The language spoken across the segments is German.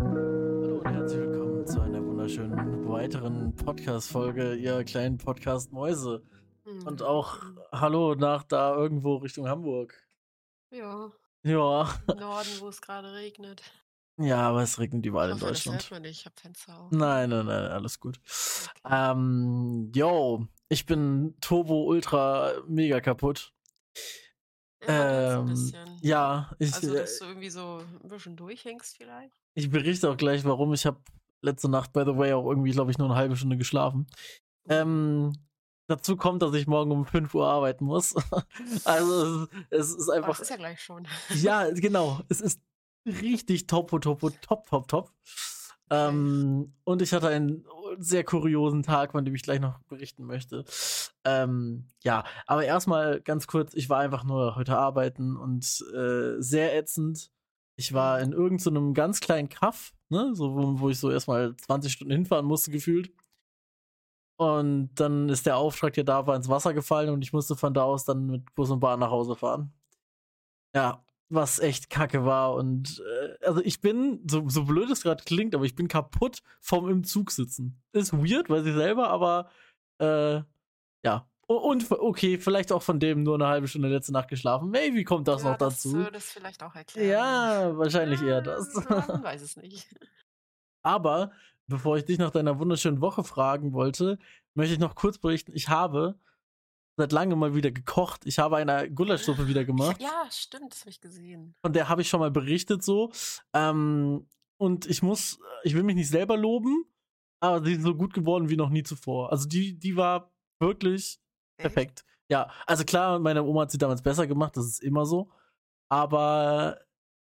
Hallo und herzlich willkommen zu einer wunderschönen weiteren Podcast-Folge, ihr kleinen Podcast-Mäuse. Und auch hallo nach da irgendwo Richtung Hamburg. Ja, Ja, im Norden, wo es gerade regnet. ja, aber es regnet Ich überall in hoffe, das hört Deutschland. man nicht. Ich hab Fenster auf. Nein, nein, nein, alles gut. Okay. Ähm, yo, ich bin Turbo Ultra mega kaputt. Ja, Ähm, ja, ich, Also, äh, dass du irgendwie so ein bisschen durchhängst vielleicht? ich berichte auch gleich, warum. Ich habe letzte Nacht, by the way, auch irgendwie, glaube ich, nur eine halbe Stunde geschlafen. Ähm, dazu kommt, dass ich morgen um 5 Uhr arbeiten muss. also es, es ist Aber das einfach. ist ja gleich schon. Ja, genau. Es ist richtig top, top, top, top, top. Ähm, und ich hatte einen sehr kuriosen Tag, von dem ich gleich noch berichten möchte. Ähm, ja, aber erstmal ganz kurz, ich war einfach nur heute arbeiten und äh, sehr ätzend. Ich war in irgendeinem so ganz kleinen Kaff, ne, so, wo, wo ich so erstmal 20 Stunden hinfahren musste, gefühlt. Und dann ist der Auftrag, der da war, ins Wasser gefallen und ich musste von da aus dann mit Bus und Bahn nach Hause fahren. Ja, was echt kacke war. Und äh, also ich bin, so, so blöd es gerade klingt, aber ich bin kaputt vom im Zug sitzen. Ist weird, weiß ich selber, aber äh, ja. Und okay, vielleicht auch von dem nur eine halbe Stunde letzte Nacht geschlafen. Maybe kommt das ja, noch das dazu. würde es vielleicht auch erklären. Ja, wahrscheinlich eher das. Man weiß es nicht. Aber bevor ich dich nach deiner wunderschönen Woche fragen wollte, möchte ich noch kurz berichten, ich habe seit langem mal wieder gekocht. Ich habe eine Gulaschsuppe wieder gemacht. Ja, stimmt, das habe ich gesehen. Von der habe ich schon mal berichtet so. Ähm, und ich muss, ich will mich nicht selber loben, aber sie ist so gut geworden wie noch nie zuvor. Also die, die war wirklich Echt? perfekt. Ja, also klar, meine Oma hat sie damals besser gemacht, das ist immer so. Aber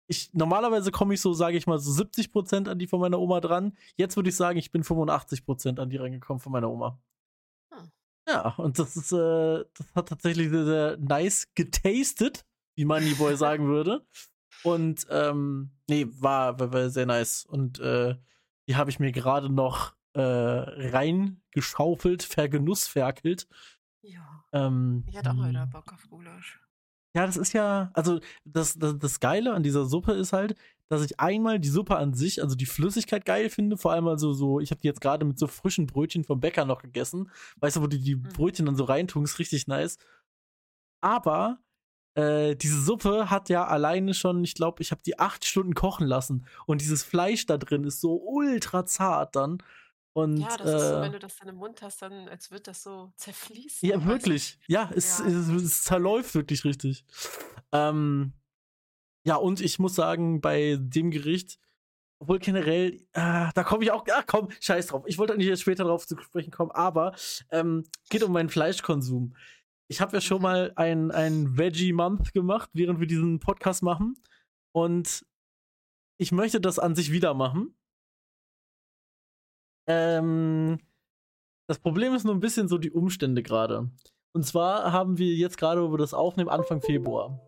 ich, normalerweise komme ich so, sage ich mal, so 70% an die von meiner Oma dran. Jetzt würde ich sagen, ich bin 85% an die rangekommen von meiner Oma. Ja, und das ist, äh, das hat tatsächlich sehr, sehr nice getastet, wie Moneyboy sagen würde. Und ähm, nee, war, war, war sehr nice. Und äh, die habe ich mir gerade noch äh, reingeschaufelt, vergenussferkelt. Ja, Ähm, ich hatte auch wieder hm. Bock auf Gulasch. Ja, das ist ja, also das, das, das Geile an dieser Suppe ist halt, dass ich einmal die Suppe an sich, also die Flüssigkeit geil finde, vor allem also so, ich habe die jetzt gerade mit so frischen Brötchen vom Bäcker noch gegessen, weißt du, wo die die Mhm. Brötchen dann so reintun, ist richtig nice. Aber äh, diese Suppe hat ja alleine schon, ich glaube, ich habe die acht Stunden kochen lassen und dieses Fleisch da drin ist so ultra zart dann. Und Ja, das ist so, äh, wenn du das dann im Mund hast, dann als wird das so zerfließen. Ja, wirklich. Ja, es, Ja. es, es zerläuft wirklich richtig. Ähm, ja, und ich muss sagen, bei dem Gericht, obwohl generell, äh, da komme ich auch, ach komm, scheiß drauf. Ich wollte eigentlich jetzt später drauf zu sprechen kommen, aber ähm, geht um meinen Fleischkonsum. Ich habe ja schon mal ein, ein Veggie-Month gemacht, während wir diesen Podcast machen. Und ich möchte das an sich wieder machen. Ähm, das Problem ist nur ein bisschen so die Umstände gerade. Und zwar haben wir jetzt gerade, wo wir das aufnehmen, Anfang Februar.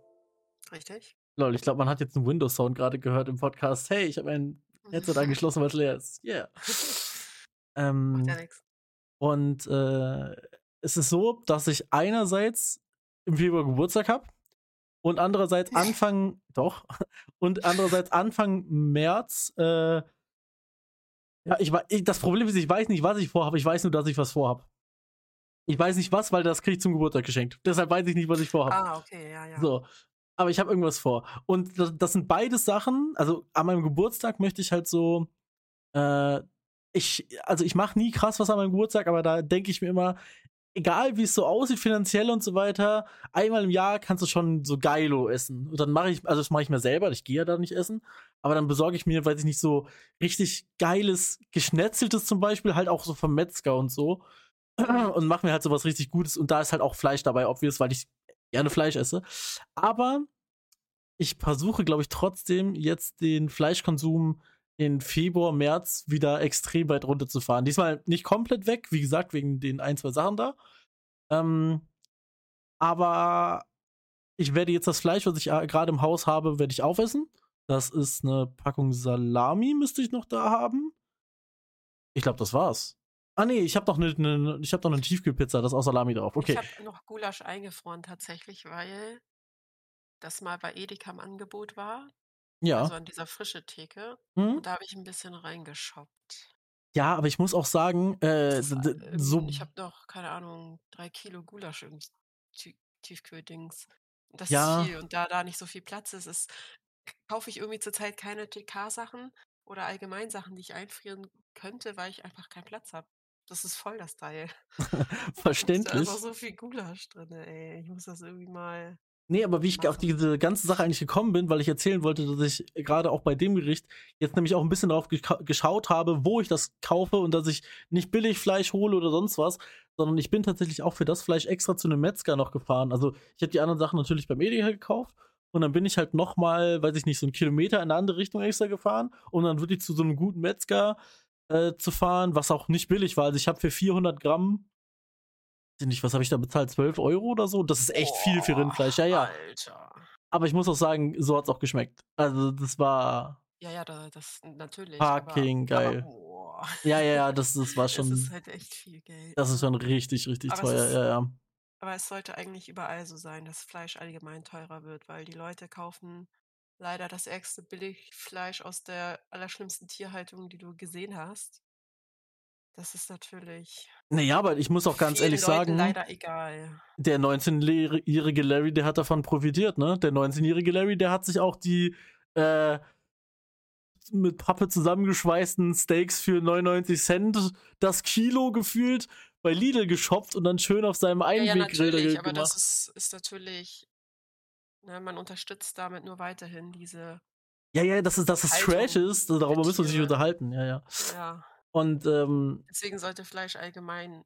Richtig? Lol, ich glaube, man hat jetzt einen Windows-Sound gerade gehört im Podcast. Hey, ich habe ein Headset angeschlossen, was leer ist. Yeah. Ähm, Macht ja nichts. und äh, es ist so, dass ich einerseits im Februar Geburtstag habe und andererseits Anfang, doch, und andererseits Anfang März, äh, ja, ich, ich, das Problem ist, ich weiß nicht, was ich vorhabe, ich weiß nur, dass ich was vorhabe. Ich weiß nicht was, weil das kriege ich zum Geburtstag geschenkt. Deshalb weiß ich nicht, was ich vorhabe. Ah, okay, ja, ja. So. Aber ich habe irgendwas vor. Und das, sind beides Sachen. Also an meinem Geburtstag möchte ich halt so. Äh, ich, also ich mache nie krass was an meinem Geburtstag, aber da denke ich mir immer, egal wie es so aussieht, finanziell und so weiter, einmal im Jahr kannst du schon so geilo essen. Und dann mache ich, also das mache ich mir selber, ich gehe ja da nicht essen, aber dann besorge ich mir, weiß ich nicht, so richtig geiles, geschnetzeltes zum Beispiel, halt auch so vom Metzger und so. Und mache mir halt sowas richtig Gutes. Und da ist halt auch Fleisch dabei, obvious, weil ich gerne Fleisch esse. Aber ich versuche, glaube ich, trotzdem jetzt den Fleischkonsum in Februar, März wieder extrem weit runterzufahren. Diesmal nicht komplett weg, wie gesagt, wegen den ein, zwei Sachen da. Ähm, aber ich werde jetzt das Fleisch, was ich äh, gerade im Haus habe, werde ich aufessen. Das ist eine Packung Salami, müsste ich noch da haben. Ich glaube, das war's. Ah nee, ich habe noch eine, eine ich habe noch eine Tiefkühlpizza, da ist auch Salami drauf. Okay. Ich habe noch Gulasch eingefroren tatsächlich, weil das mal bei Edeka im Angebot war. Ja. Also an dieser frische Theke. Mhm. Und da habe ich ein bisschen reingeshoppt. Ja, aber ich muss auch sagen, äh, Das ist, äh, d- so. ähm, ich habe noch, keine Ahnung, drei Kilo Gulasch im Tie- Tiefkühldings. Das ist Ja, viel. Und da da nicht so viel Platz ist, ist kaufe ich irgendwie zurzeit keine TK-Sachen oder allgemein Sachen, die ich einfrieren könnte, weil ich einfach keinen Platz habe. Das ist voll das Teil. Und da verständlich. ist auch so viel Gulasch drin, ey. Ich muss das irgendwie mal Nee, aber wie ich auf diese ganze Sache eigentlich gekommen bin, weil ich erzählen wollte, dass ich gerade auch bei dem Gericht jetzt nämlich auch ein bisschen darauf geschaut habe, wo ich das kaufe und dass ich nicht billig Fleisch hole oder sonst was, sondern ich bin tatsächlich auch für das Fleisch extra zu einem Metzger noch gefahren. Also ich habe die anderen Sachen natürlich beim Edeka gekauft und dann bin ich halt noch mal, weiß ich nicht, so einen Kilometer in eine andere Richtung extra gefahren, um dann wirklich zu so einem guten Metzger äh, zu fahren, was auch nicht billig war. Also ich habe für 400 Gramm nicht, was habe ich da bezahlt? 12 Euro oder so? Das ist echt viel für Boah, Rindfleisch. Ja, ja. Alter. Aber ich muss auch sagen, so hat's auch geschmeckt. Also, das war Ja, ja, da, das natürlich, aber, fucking aber geil. boah. Ja, ja, ja, das, das war Es ist schon, halt echt viel Geld, das ist schon richtig, richtig Aber teuer. ist, Ja, ja. aber es sollte eigentlich überall so sein, dass Fleisch allgemein teurer wird, weil die Leute kaufen leider das ärgste Billigfleisch aus der allerschlimmsten Tierhaltung, die du gesehen hast. Das ist natürlich Naja, aber ich muss auch ganz ehrlich Leuten sagen, leider egal. der 19-jährige Larry, der hat davon profitiert, ne? Der 19-jährige Larry, der hat sich auch die äh, mit Pappe zusammengeschweißten Steaks für 99 Cent das Kilo gefühlt bei Lidl geshoppt und dann schön auf seinem Ja, ja, Einweggrill natürlich, aber das ist, ist natürlich, ne, man unterstützt damit nur weiterhin diese Ja, ja, dass es, dass es Trash ist, darüber müssen wir sich Tiere. unterhalten, ja, ja. Ja. Und ähm, Deswegen sollte Fleisch allgemein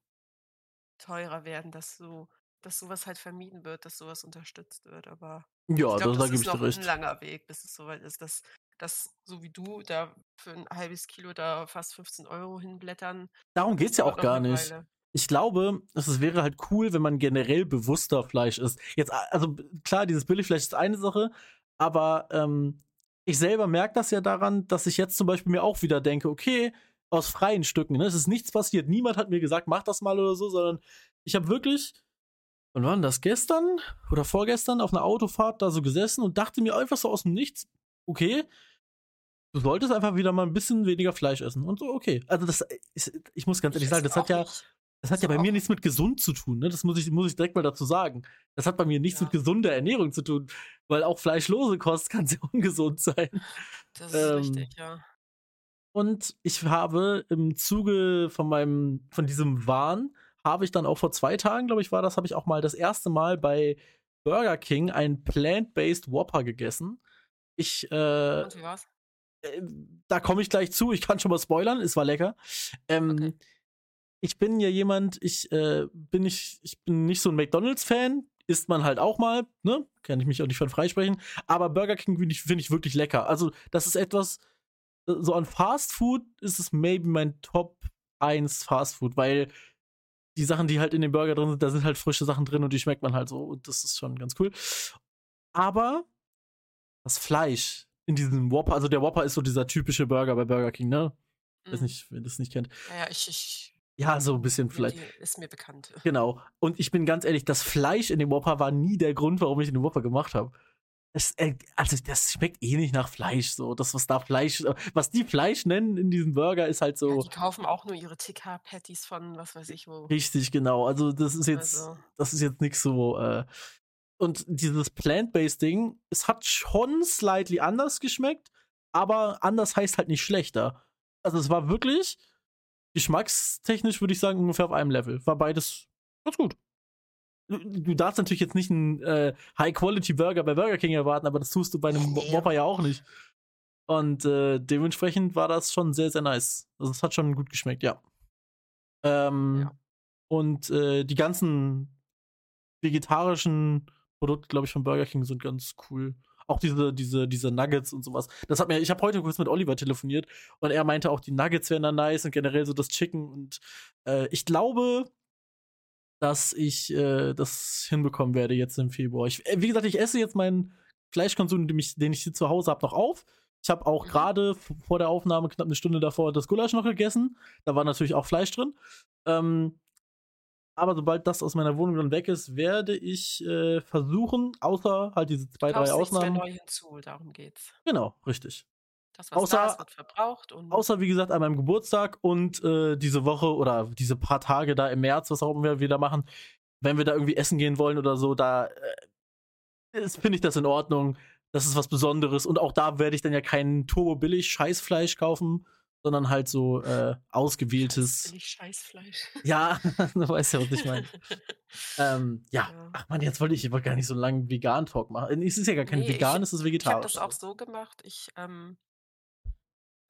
teurer werden, dass so, dass sowas halt vermieden wird, dass sowas unterstützt wird. Aber ich ja, da, glaube, da das gebe ist ich dir noch ein recht. langer Weg, bis es soweit ist, dass, dass so wie du da für ein halbes Kilo da fast 15 Euro hinblättern, Darum das geht's ja auch gar nicht. Weile. Ich glaube, es wäre halt cool, wenn man generell bewusster Fleisch isst. Jetzt, also klar, dieses Billigfleisch ist eine Sache, aber ähm, ich selber merke das ja daran, dass ich jetzt zum Beispiel mir auch wieder denke, okay, aus freien Stücken, ne? Es ist nichts passiert, niemand hat mir gesagt, mach das mal oder so, sondern ich habe wirklich, wann war denn das, gestern oder vorgestern auf einer Autofahrt da so gesessen und dachte mir einfach so aus dem Nichts, okay, du solltest einfach wieder mal ein bisschen weniger Fleisch essen. Und so, okay. Also das, ist, ich muss ganz Ich ehrlich sagen, esse das hat ja, nicht. Das hat ja Also bei mir nichts mit gesund zu tun, ne? Das muss ich, muss ich direkt mal dazu sagen. Das hat bei mir nichts mit ja, gesunder Ernährung zu tun, weil auch fleischlose Kost kann sehr ungesund sein. das ist Ähm, richtig, ja. und ich habe im Zuge von meinem, von diesem Wahn, habe ich dann auch vor zwei Tagen, glaube ich, war das, habe ich auch mal das erste Mal bei Burger King einen Plant-Based Whopper gegessen. Ich, äh, Und wie war's? äh, da komme ich gleich zu, ich kann schon mal spoilern, es war lecker. Okay. Ich bin ja jemand, ich äh, bin nicht, ich bin nicht so ein McDonalds-Fan, isst man halt auch mal, ne? Kann ich mich auch nicht von freisprechen. Aber Burger King finde ich, find ich wirklich lecker. Also, das ist etwas, äh, so an Fast Food ist es maybe mein Top 1 Fast Food, weil die Sachen, die halt in dem Burger drin sind, da sind halt frische Sachen drin und die schmeckt man halt so und das ist schon ganz cool. Aber das Fleisch in diesem Whopper, also der Whopper ist so dieser typische Burger bei Burger King, ne? Weiß Mhm. nicht, wer das nicht kennt. Ja, ich, ich, Ja, so ein bisschen vielleicht. ist mir bekannt. Genau. Und ich bin ganz ehrlich, das Fleisch in dem Whopper war nie der Grund, warum ich den Whopper gemacht habe. Es, äh, also das schmeckt eh nicht nach Fleisch. So, das was da Fleisch, äh, was die Fleisch nennen in diesem Burger, ist halt Ja, so die kaufen auch nur ihre TK-Patties von was weiß ich wo. richtig genau. Also das ist jetzt, Also, das ist jetzt nichts so. Äh, und dieses Plant-based Ding, es hat schon slightly anders geschmeckt, aber anders heißt halt nicht schlechter. Also es war wirklich geschmackstechnisch würde ich sagen ungefähr auf einem Level. War beides ganz gut. Du, du darfst natürlich jetzt nicht einen äh, High-Quality-Burger bei Burger King erwarten, aber das tust du bei einem. Whopper ja auch nicht. Und äh, dementsprechend war das schon sehr, sehr nice. Also es hat schon gut geschmeckt, ja. Ähm, Ja. Und äh, die ganzen vegetarischen Produkte, glaube ich, von Burger King sind ganz cool. Auch diese, diese, diese Nuggets und sowas. Das hat mir, ich habe heute kurz mit Oliver telefoniert und er meinte auch, die Nuggets wären dann nice und generell so das Chicken. Und äh, ich glaube, dass ich äh, das hinbekommen werde jetzt im Februar. Ich, äh, wie gesagt, ich esse jetzt meinen Fleischkonsum, den ich, den ich hier zu Hause habe, noch auf. Ich habe auch Mhm. gerade vor der Aufnahme, knapp eine Stunde davor, das Gulasch noch gegessen. Da war natürlich auch Fleisch drin. Ähm, Aber sobald das aus meiner Wohnung dann weg ist, werde ich äh, versuchen, außer halt diese zwei, drei Kaufst nichts mehr Ausnahmen. neu hinzu, darum geht's. Genau, richtig. Das, was da Außer- ist, wird verbraucht und Außer, wie gesagt, an meinem Geburtstag und äh, diese Woche oder diese paar Tage da im März, was auch immer wir wieder machen, wenn wir da irgendwie essen gehen wollen oder so, da äh, finde ich das in Ordnung. Das ist was Besonderes. Und auch da werde ich dann ja kein turbo-billig Scheißfleisch kaufen, sondern halt so äh, ausgewähltes. billig Scheißfleisch. Ja, du weißt ja, was ich meine. Ähm, ja. Ja. Ach man, jetzt wollte ich, ich wollte gar nicht so lange Vegan-Talk machen. Es ist ja gar kein Nee, ich- Vegan, es ist Ich habe vegetarisch. das auch so gemacht. Ich ähm,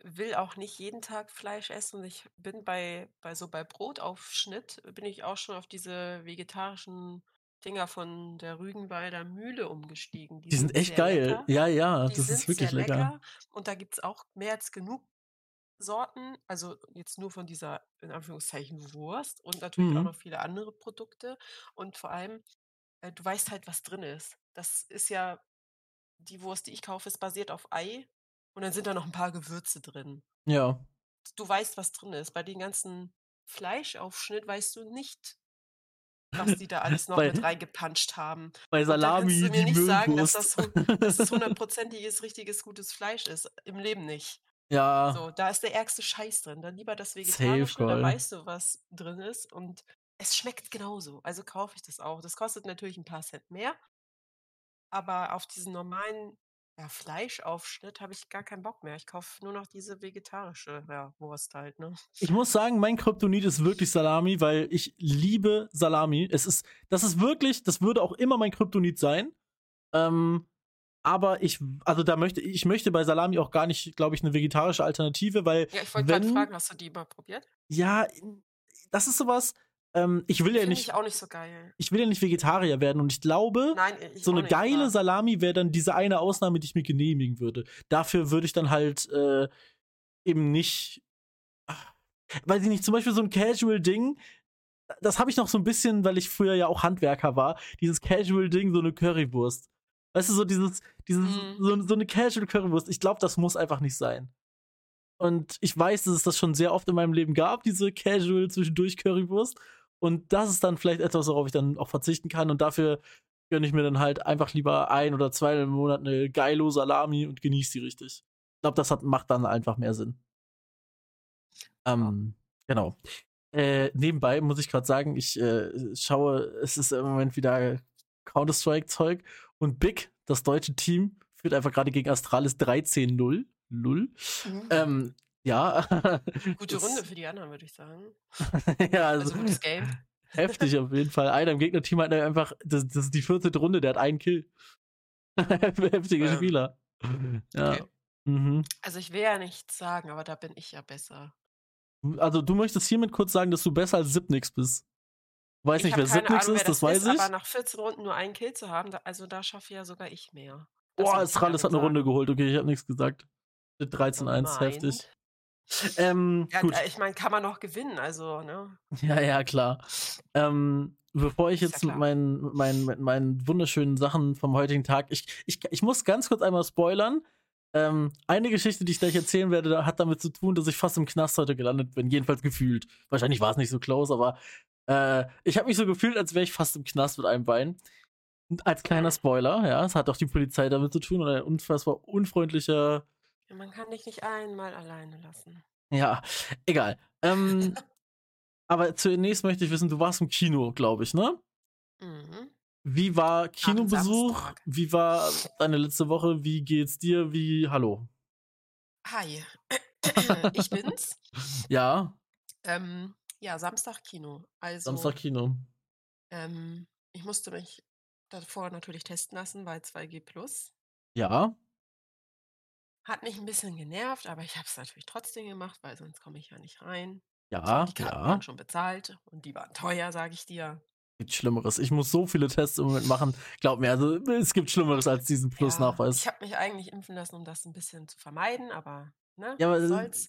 will auch nicht jeden Tag Fleisch essen. Ich bin bei, bei so bei Brotaufschnitt, bin ich auch schon auf diese vegetarischen Dinger von der Rügenwalder Mühle umgestiegen. Die sind echt sehr geil. lecker. Ja, ja, Die das sind ist wirklich lecker. lecker. Und da gibt es auch mehr als genug Sorten. Also jetzt nur von dieser, in Anführungszeichen, Wurst und natürlich auch Mhm. noch viele andere Produkte. Und vor allem, äh, du weißt halt, was drin ist. Das ist ja, die Wurst, die ich kaufe, ist basiert auf Ei. Und dann sind da noch ein paar Gewürze drin. Ja. Du weißt, was drin ist. Bei den ganzen Fleischaufschnitt weißt du nicht, was die da alles noch Bei- mit reingepanscht haben. Bei Und da Salami, kannst du mir nicht sagen, Müllwurst. hu- dass das hundertprozentiges, richtiges, gutes Fleisch ist. Im Leben nicht. Ja, So, da ist der ärgste Scheiß drin. Dann lieber das Vegetarische, da weißt du, was drin ist. Und es schmeckt genauso. Also kaufe ich das auch. Das kostet natürlich ein paar Cent mehr. Aber auf diesen normalen ja, Fleischaufschnitt habe ich gar keinen Bock mehr. Ich kaufe nur noch diese vegetarische ja, Wurst halt. Ne? ich muss sagen, mein Kryptonit ist wirklich Salami, weil ich liebe Salami. Es ist, das ist wirklich, das würde auch immer mein Kryptonit sein. Ähm, aber ich, also da möchte ich möchte bei Salami auch gar nicht, glaube ich, eine vegetarische Alternative, weil Ja, ich wollte gerade fragen, hast du die mal probiert? ja, das ist sowas. Ähm, ich will ja nicht, ich auch nicht so geil. ich will ja nicht Vegetarier werden und ich glaube, Nein, ich so eine nicht, geile aber- Salami wäre dann diese eine Ausnahme, die ich mir genehmigen würde. Dafür würde ich dann halt äh, eben nicht, ach, weiß ich nicht, zum Beispiel so ein Casual-Ding, das habe ich noch so ein bisschen, weil ich früher ja auch Handwerker war, dieses Casual-Ding, so eine Currywurst. Weißt du, so dieses, dieses, Mhm. so, so eine Casual-Currywurst, ich glaube, das muss einfach nicht sein. Und ich weiß, dass es das schon sehr oft in meinem Leben gab, diese Casual zwischendurch Currywurst. Und das ist dann vielleicht etwas, worauf ich dann auch verzichten kann. Und dafür gönne ich mir dann halt einfach lieber ein oder zwei im Monat eine geilo Salami und genieße die richtig. Ich glaube, das hat, macht dann einfach mehr Sinn. Ähm, genau. Äh, nebenbei muss ich gerade sagen, ich äh, schaue, es ist im Moment wieder Counter-Strike-Zeug und Big, das deutsche Team, führt einfach gerade gegen Astralis 13-0. Lull. Mhm. Ähm, ja. Gute Runde für die anderen, würde ich sagen. ja, Also also, gutes Game. heftig auf jeden Fall. Einer im Gegnerteam hat einfach, das, das ist die 14. Runde, der hat einen Kill. Heftiger Ähm, Spieler. Ja. okay. Mhm. Also ich will ja nichts sagen, aber da bin ich ja besser. Also du möchtest hiermit kurz sagen, dass du besser als Sipnix bist. Du weißt ich nicht, wer Ahnung, ist, wer das weiß ich. aber nach 14 Runden nur einen Kill zu haben, da, also da schaffe ja sogar ich mehr. Das Boah, Astralis hat eine Runde geholt. Okay, ich habe nichts gesagt. Mit 13-1, Gemein. heftig. Ähm, Ja, gut. äh, ich meine, kann man noch gewinnen, also, ne? Ja, ja, klar. Ähm, bevor ich Ist ja jetzt mit meinen, mit meinen, mit meinen wunderschönen Sachen vom heutigen Tag, ich, ich, ich muss ganz kurz einmal spoilern. Ähm, eine Geschichte, die ich gleich erzählen werde, hat damit zu tun, dass ich fast im Knast heute gelandet bin. Jedenfalls gefühlt. Wahrscheinlich war es nicht so close, aber äh, ich habe mich so gefühlt, als wäre ich fast im Knast mit einem Bein. Und als kleiner Spoiler, ja, es hat auch die Polizei damit zu tun und ein unfassbar unfreundlicher Ja, man kann dich nicht einmal alleine lassen. ja, egal. Ähm, aber zunächst möchte ich wissen, du warst im Kino, glaube ich, ne? Mhm. Wie war Kinobesuch? Wie war deine letzte Woche? Wie geht's dir? Wie, hallo? Hi, ich bin's. Ja, Ähm, ja, Samstag Kino. Also, Samstag Kino. ähm, ich musste mich davor natürlich testen lassen bei 2G Plus. Ja, Hat mich ein bisschen genervt, aber ich habe es natürlich trotzdem gemacht, weil sonst komme ich ja nicht rein. ja, Die Karten ja. waren schon bezahlt und die waren teuer, sage ich dir. Gibt Schlimmeres. Ich muss so viele Tests im Moment machen. Glaub mir, also es gibt Schlimmeres als diesen Ja, Plusnachweis. ich habe mich eigentlich impfen lassen, um das ein bisschen zu vermeiden, aber ne, Ja, aber, äh, soll's.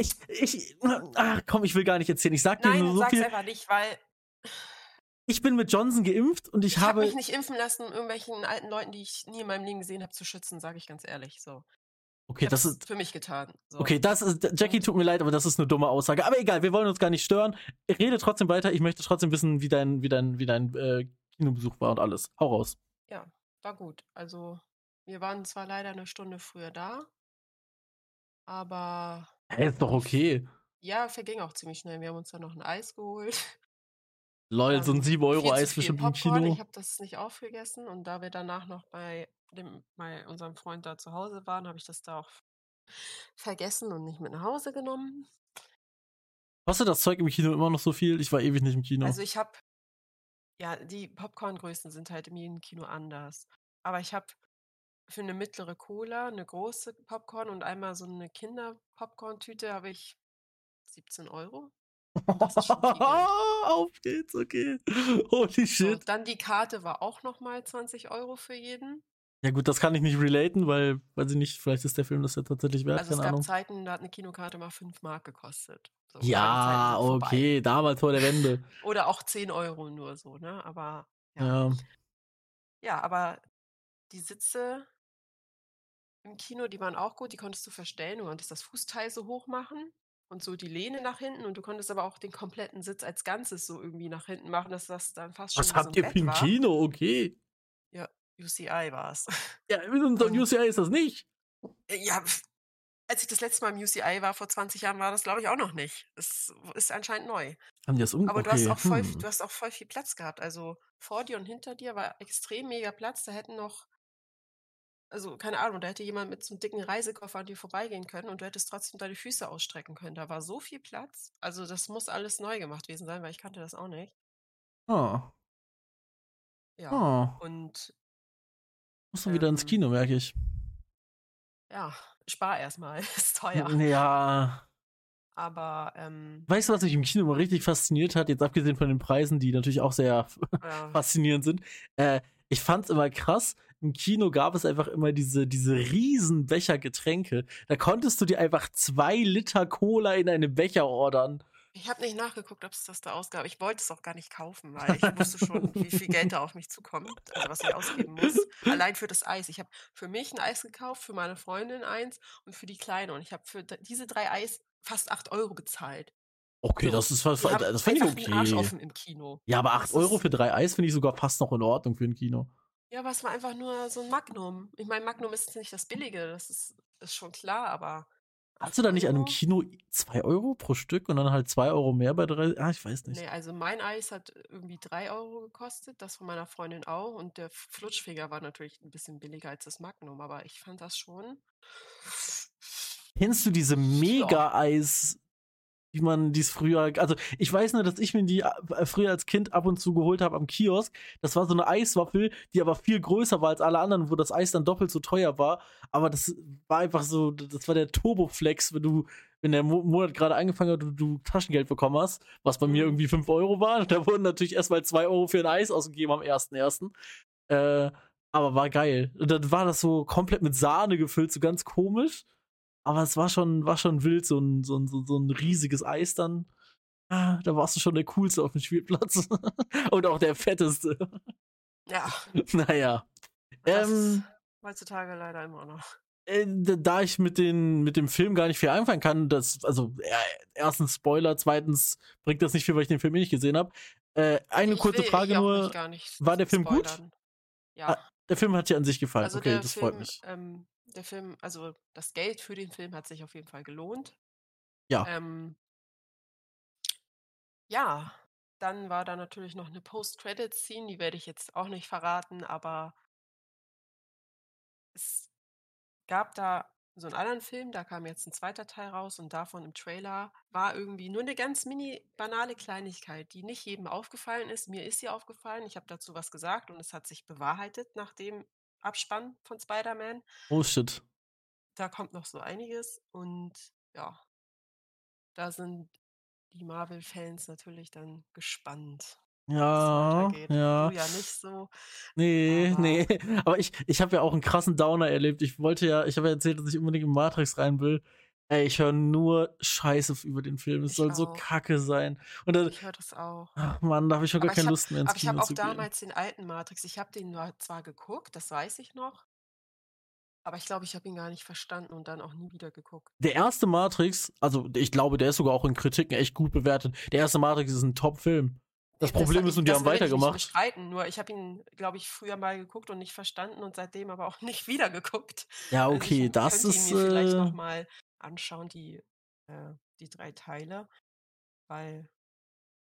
Ich, ich, ach komm, ich will gar nicht erzählen. Ich sag dir Nein, nur so sag's viel. einfach nicht, weil Ich bin mit Johnson geimpft und ich, ich habe habe. mich nicht impfen lassen, um irgendwelchen alten Leuten, die ich nie in meinem Leben gesehen habe, zu schützen, sage ich ganz ehrlich. So. Okay, Ich das ist. für mich getan. So. Okay, das ist. Jackie, tut mir leid, aber das ist eine dumme Aussage. Aber egal, wir wollen uns gar nicht stören. Ich rede trotzdem weiter. Ich möchte trotzdem wissen, wie dein, wie dein, wie dein äh, Kinobesuch war und alles. Hau raus. War gut. Also, wir waren zwar leider eine Stunde früher da, aber Hä, ist doch okay. ja, verging auch ziemlich schnell. Wir haben uns dann noch ein Eis geholt. Lol, so ein Ähm, 7 Euro viel zu Eis viel bestimmt im. Kino. Ich habe das nicht aufgegessen und da wir danach noch bei dem, bei unserem Freund da zu Hause waren, habe ich das da auch vergessen und nicht mit nach Hause genommen. Kostet das Zeug im Kino immer noch so viel? Ich war ewig nicht im Kino. Also ich habe, ja, die Popcorngrößen sind halt in jedem Kino anders. Aber ich habe für eine mittlere Cola eine große Popcorn und einmal so eine Kinder-Popcorn-Tüte habe ich 17 Euro. Auf geht's, okay. Holy So, shit. dann die Karte war auch nochmal 20 Euro für jeden. Ja gut, das kann ich nicht relaten, weil, weiß ich nicht, vielleicht ist der Film das ja tatsächlich wert, Also es gab Ahnung. Zeiten, da hat eine Kinokarte mal 5 Mark gekostet. So, Ja, okay, damals vor der Wende. Oder auch 10 Euro nur so, ne? Aber ja. Ja. Ja, aber die Sitze im Kino, die waren auch gut, die konntest du verstellen. Du konntest das Fußteil so hoch machen und so die Lehne nach hinten und du konntest aber auch den kompletten Sitz als Ganzes so irgendwie nach hinten machen, dass das dann fast schon Was so habt ihr Bett für ein war. Kino? Okay. UCI war es. Ja, in unserem Ähm. UCI ist das nicht. Ja, als ich das letzte Mal im UCI war, vor 20 Jahren, war das, glaube ich, auch noch nicht. Es ist anscheinend neu. Haben die das um? Aber du, okay. hast auch voll, hm. du hast auch voll viel Platz gehabt. Also vor dir und hinter dir war extrem mega Platz. Da hätten noch, also keine Ahnung, da hätte jemand mit so einem dicken Reisekoffer an dir vorbeigehen können und du hättest trotzdem deine Füße ausstrecken können. Da war so viel Platz. Also das muss alles neu gemacht gewesen sein, weil ich kannte das auch nicht. Ah. Ja. Ah. Und Muss dann wieder ins Ähm. Kino, merke ich. ja, spar erstmal. ist teuer. Ja. Aber ähm, Weißt du, was mich im Kino mal richtig fasziniert hat? Jetzt abgesehen von den Preisen, die natürlich auch sehr ja, faszinierend sind. Äh, ich fand's immer krass. Im Kino gab es einfach immer diese, diese riesen Becher Getränke. Da konntest du dir einfach zwei Liter Cola in einem Becher ordern. ich habe nicht nachgeguckt, ob es das da ausgab. Ich wollte es auch gar nicht kaufen, weil ich wusste schon, wie viel Geld da auf mich zukommt, also was ich ausgeben muss. Allein für das Eis. Ich habe für mich ein Eis gekauft, für meine Freundin eins und für die Kleine. Und ich habe für diese drei Eis fast 8 Euro bezahlt. Okay, So, das ist haben das finde ich den Arsch okay. offen im Kino. Ja, aber 8 Das Euro für drei Eis finde ich sogar fast noch in Ordnung für ein Kino. Ja, aber es war einfach nur so ein Magnum. Ich meine, Magnum ist nicht das Billige, das ist, ist schon klar, aber. Hast du da nicht an einem? Kino 2 Euro pro Stück und dann halt 2 Euro mehr bei drei? Ah, ich weiß nicht. Nee, also mein Eis hat irgendwie 3 Euro gekostet, das von meiner Freundin auch. Und der Flutschfinger war natürlich ein bisschen billiger als das Magnum, aber ich fand das schon. Kennst du diese Mega-Eis, wie man dies früher, also ich weiß nur, dass ich mir die äh, früher als Kind ab und zu geholt habe am Kiosk. Das war so eine Eiswaffel, die aber viel größer war als alle anderen, wo das Eis dann doppelt so teuer war. Aber das war einfach so, das war der Turboflex, wenn du, wenn der Mo Monat gerade angefangen hat und du Taschengeld bekommen hast, was bei mir Mhm. irgendwie 5 Euro war. Da wurden natürlich erstmal 2 Euro für ein Eis ausgegeben am 1.1. Äh, aber war geil. Und dann war das so komplett mit Sahne gefüllt, so ganz komisch. Aber es war schon, war schon wild, so ein, so ein, so ein riesiges Eis dann. Ah, da warst du schon der Coolste auf dem Spielplatz. Und auch der Fetteste. Ja, naja. das Ähm, heutzutage leider immer noch. äh, da ich mit, den, mit dem Film gar nicht viel anfangen kann, das, also äh, erstens Spoiler, zweitens bringt das nicht viel, weil ich den Film eh nicht gesehen habe. Äh, eine Ich kurze will Frage auch nur. war der Film gut? spoilern. Ja, Der Film hat dir an sich gefallen. also okay, das Film, freut mich. ähm, der Film, also das Geld für den Film hat sich auf jeden Fall gelohnt. Ja. Ähm, ja, dann war da natürlich noch eine Post-Credit-Scene, die werde ich jetzt auch nicht verraten, aber es gab da so einen anderen Film, da kam jetzt ein zweiter Teil raus und davon im Trailer war irgendwie nur eine ganz mini banale Kleinigkeit, die nicht jedem aufgefallen ist. Mir ist sie aufgefallen, ich habe dazu was gesagt und es hat sich bewahrheitet nach dem Abspann von Spider-Man. Oh shit. Da kommt noch so einiges und ja, da sind die Marvel-Fans natürlich dann gespannt, Ja, ja. Du ja nicht so. Nee, Aber- nee. Aber ich, ich habe ja auch einen krassen Downer erlebt. Ich wollte ja, ich habe ja erzählt, dass ich unbedingt in Matrix rein will. Ey, ich höre nur Scheiße über den Film. Es Ich soll so auch. kacke sein. Und dann, Ich höre das auch. ach Mann, da habe ich schon gar ich keine hab- Lust mehr ins Aber ich habe Kino auch zu gehen. damals den alten Matrix, ich habe den zwar geguckt, das weiß ich noch, Aber ich glaube, ich habe ihn gar nicht verstanden und dann auch nie wieder geguckt. Der erste Matrix, also ich glaube, der ist sogar auch in Kritiken echt gut bewertet. Der erste Matrix ist ein Top-Film. Das Problem ist, und die haben weitergemacht. Ich streiten, nur ich habe ihn, glaube ich, früher mal geguckt und nicht verstanden und seitdem aber auch nicht wieder geguckt. Ja, okay, also das ist. Ich mir vielleicht äh, nochmal anschauen, die, äh, die drei Teile. Weil,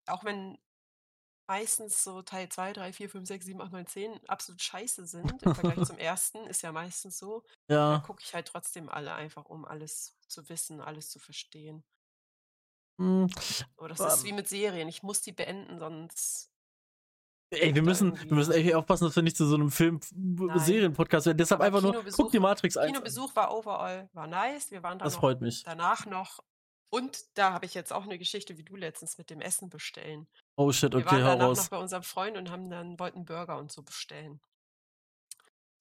auch wenn meistens so Teil 2, 3, 4, 5, 6, 7, 8, 9, 10 absolut scheiße sind im Vergleich zum ersten, ist ja meistens so. Ja. Da gucke ich halt trotzdem alle einfach, um alles zu wissen, alles zu verstehen. Hm, oh, das ist wie mit Serien. Ich muss die beenden, sonst. Ey, wir müssen, wir müssen echt aufpassen, dass wir nicht zu so einem Film-Serien-Podcast werden. Deshalb Aber einfach nur, guck die Matrix ein. Kinobesuch war overall, war nice. Wir waren da das freut mich. danach noch und da habe ich jetzt auch eine Geschichte, wie du letztens mit dem Essen bestellen. Oh shit, okay, Wir waren danach noch bei unserem Freund und haben dann wollten Burger und so bestellen.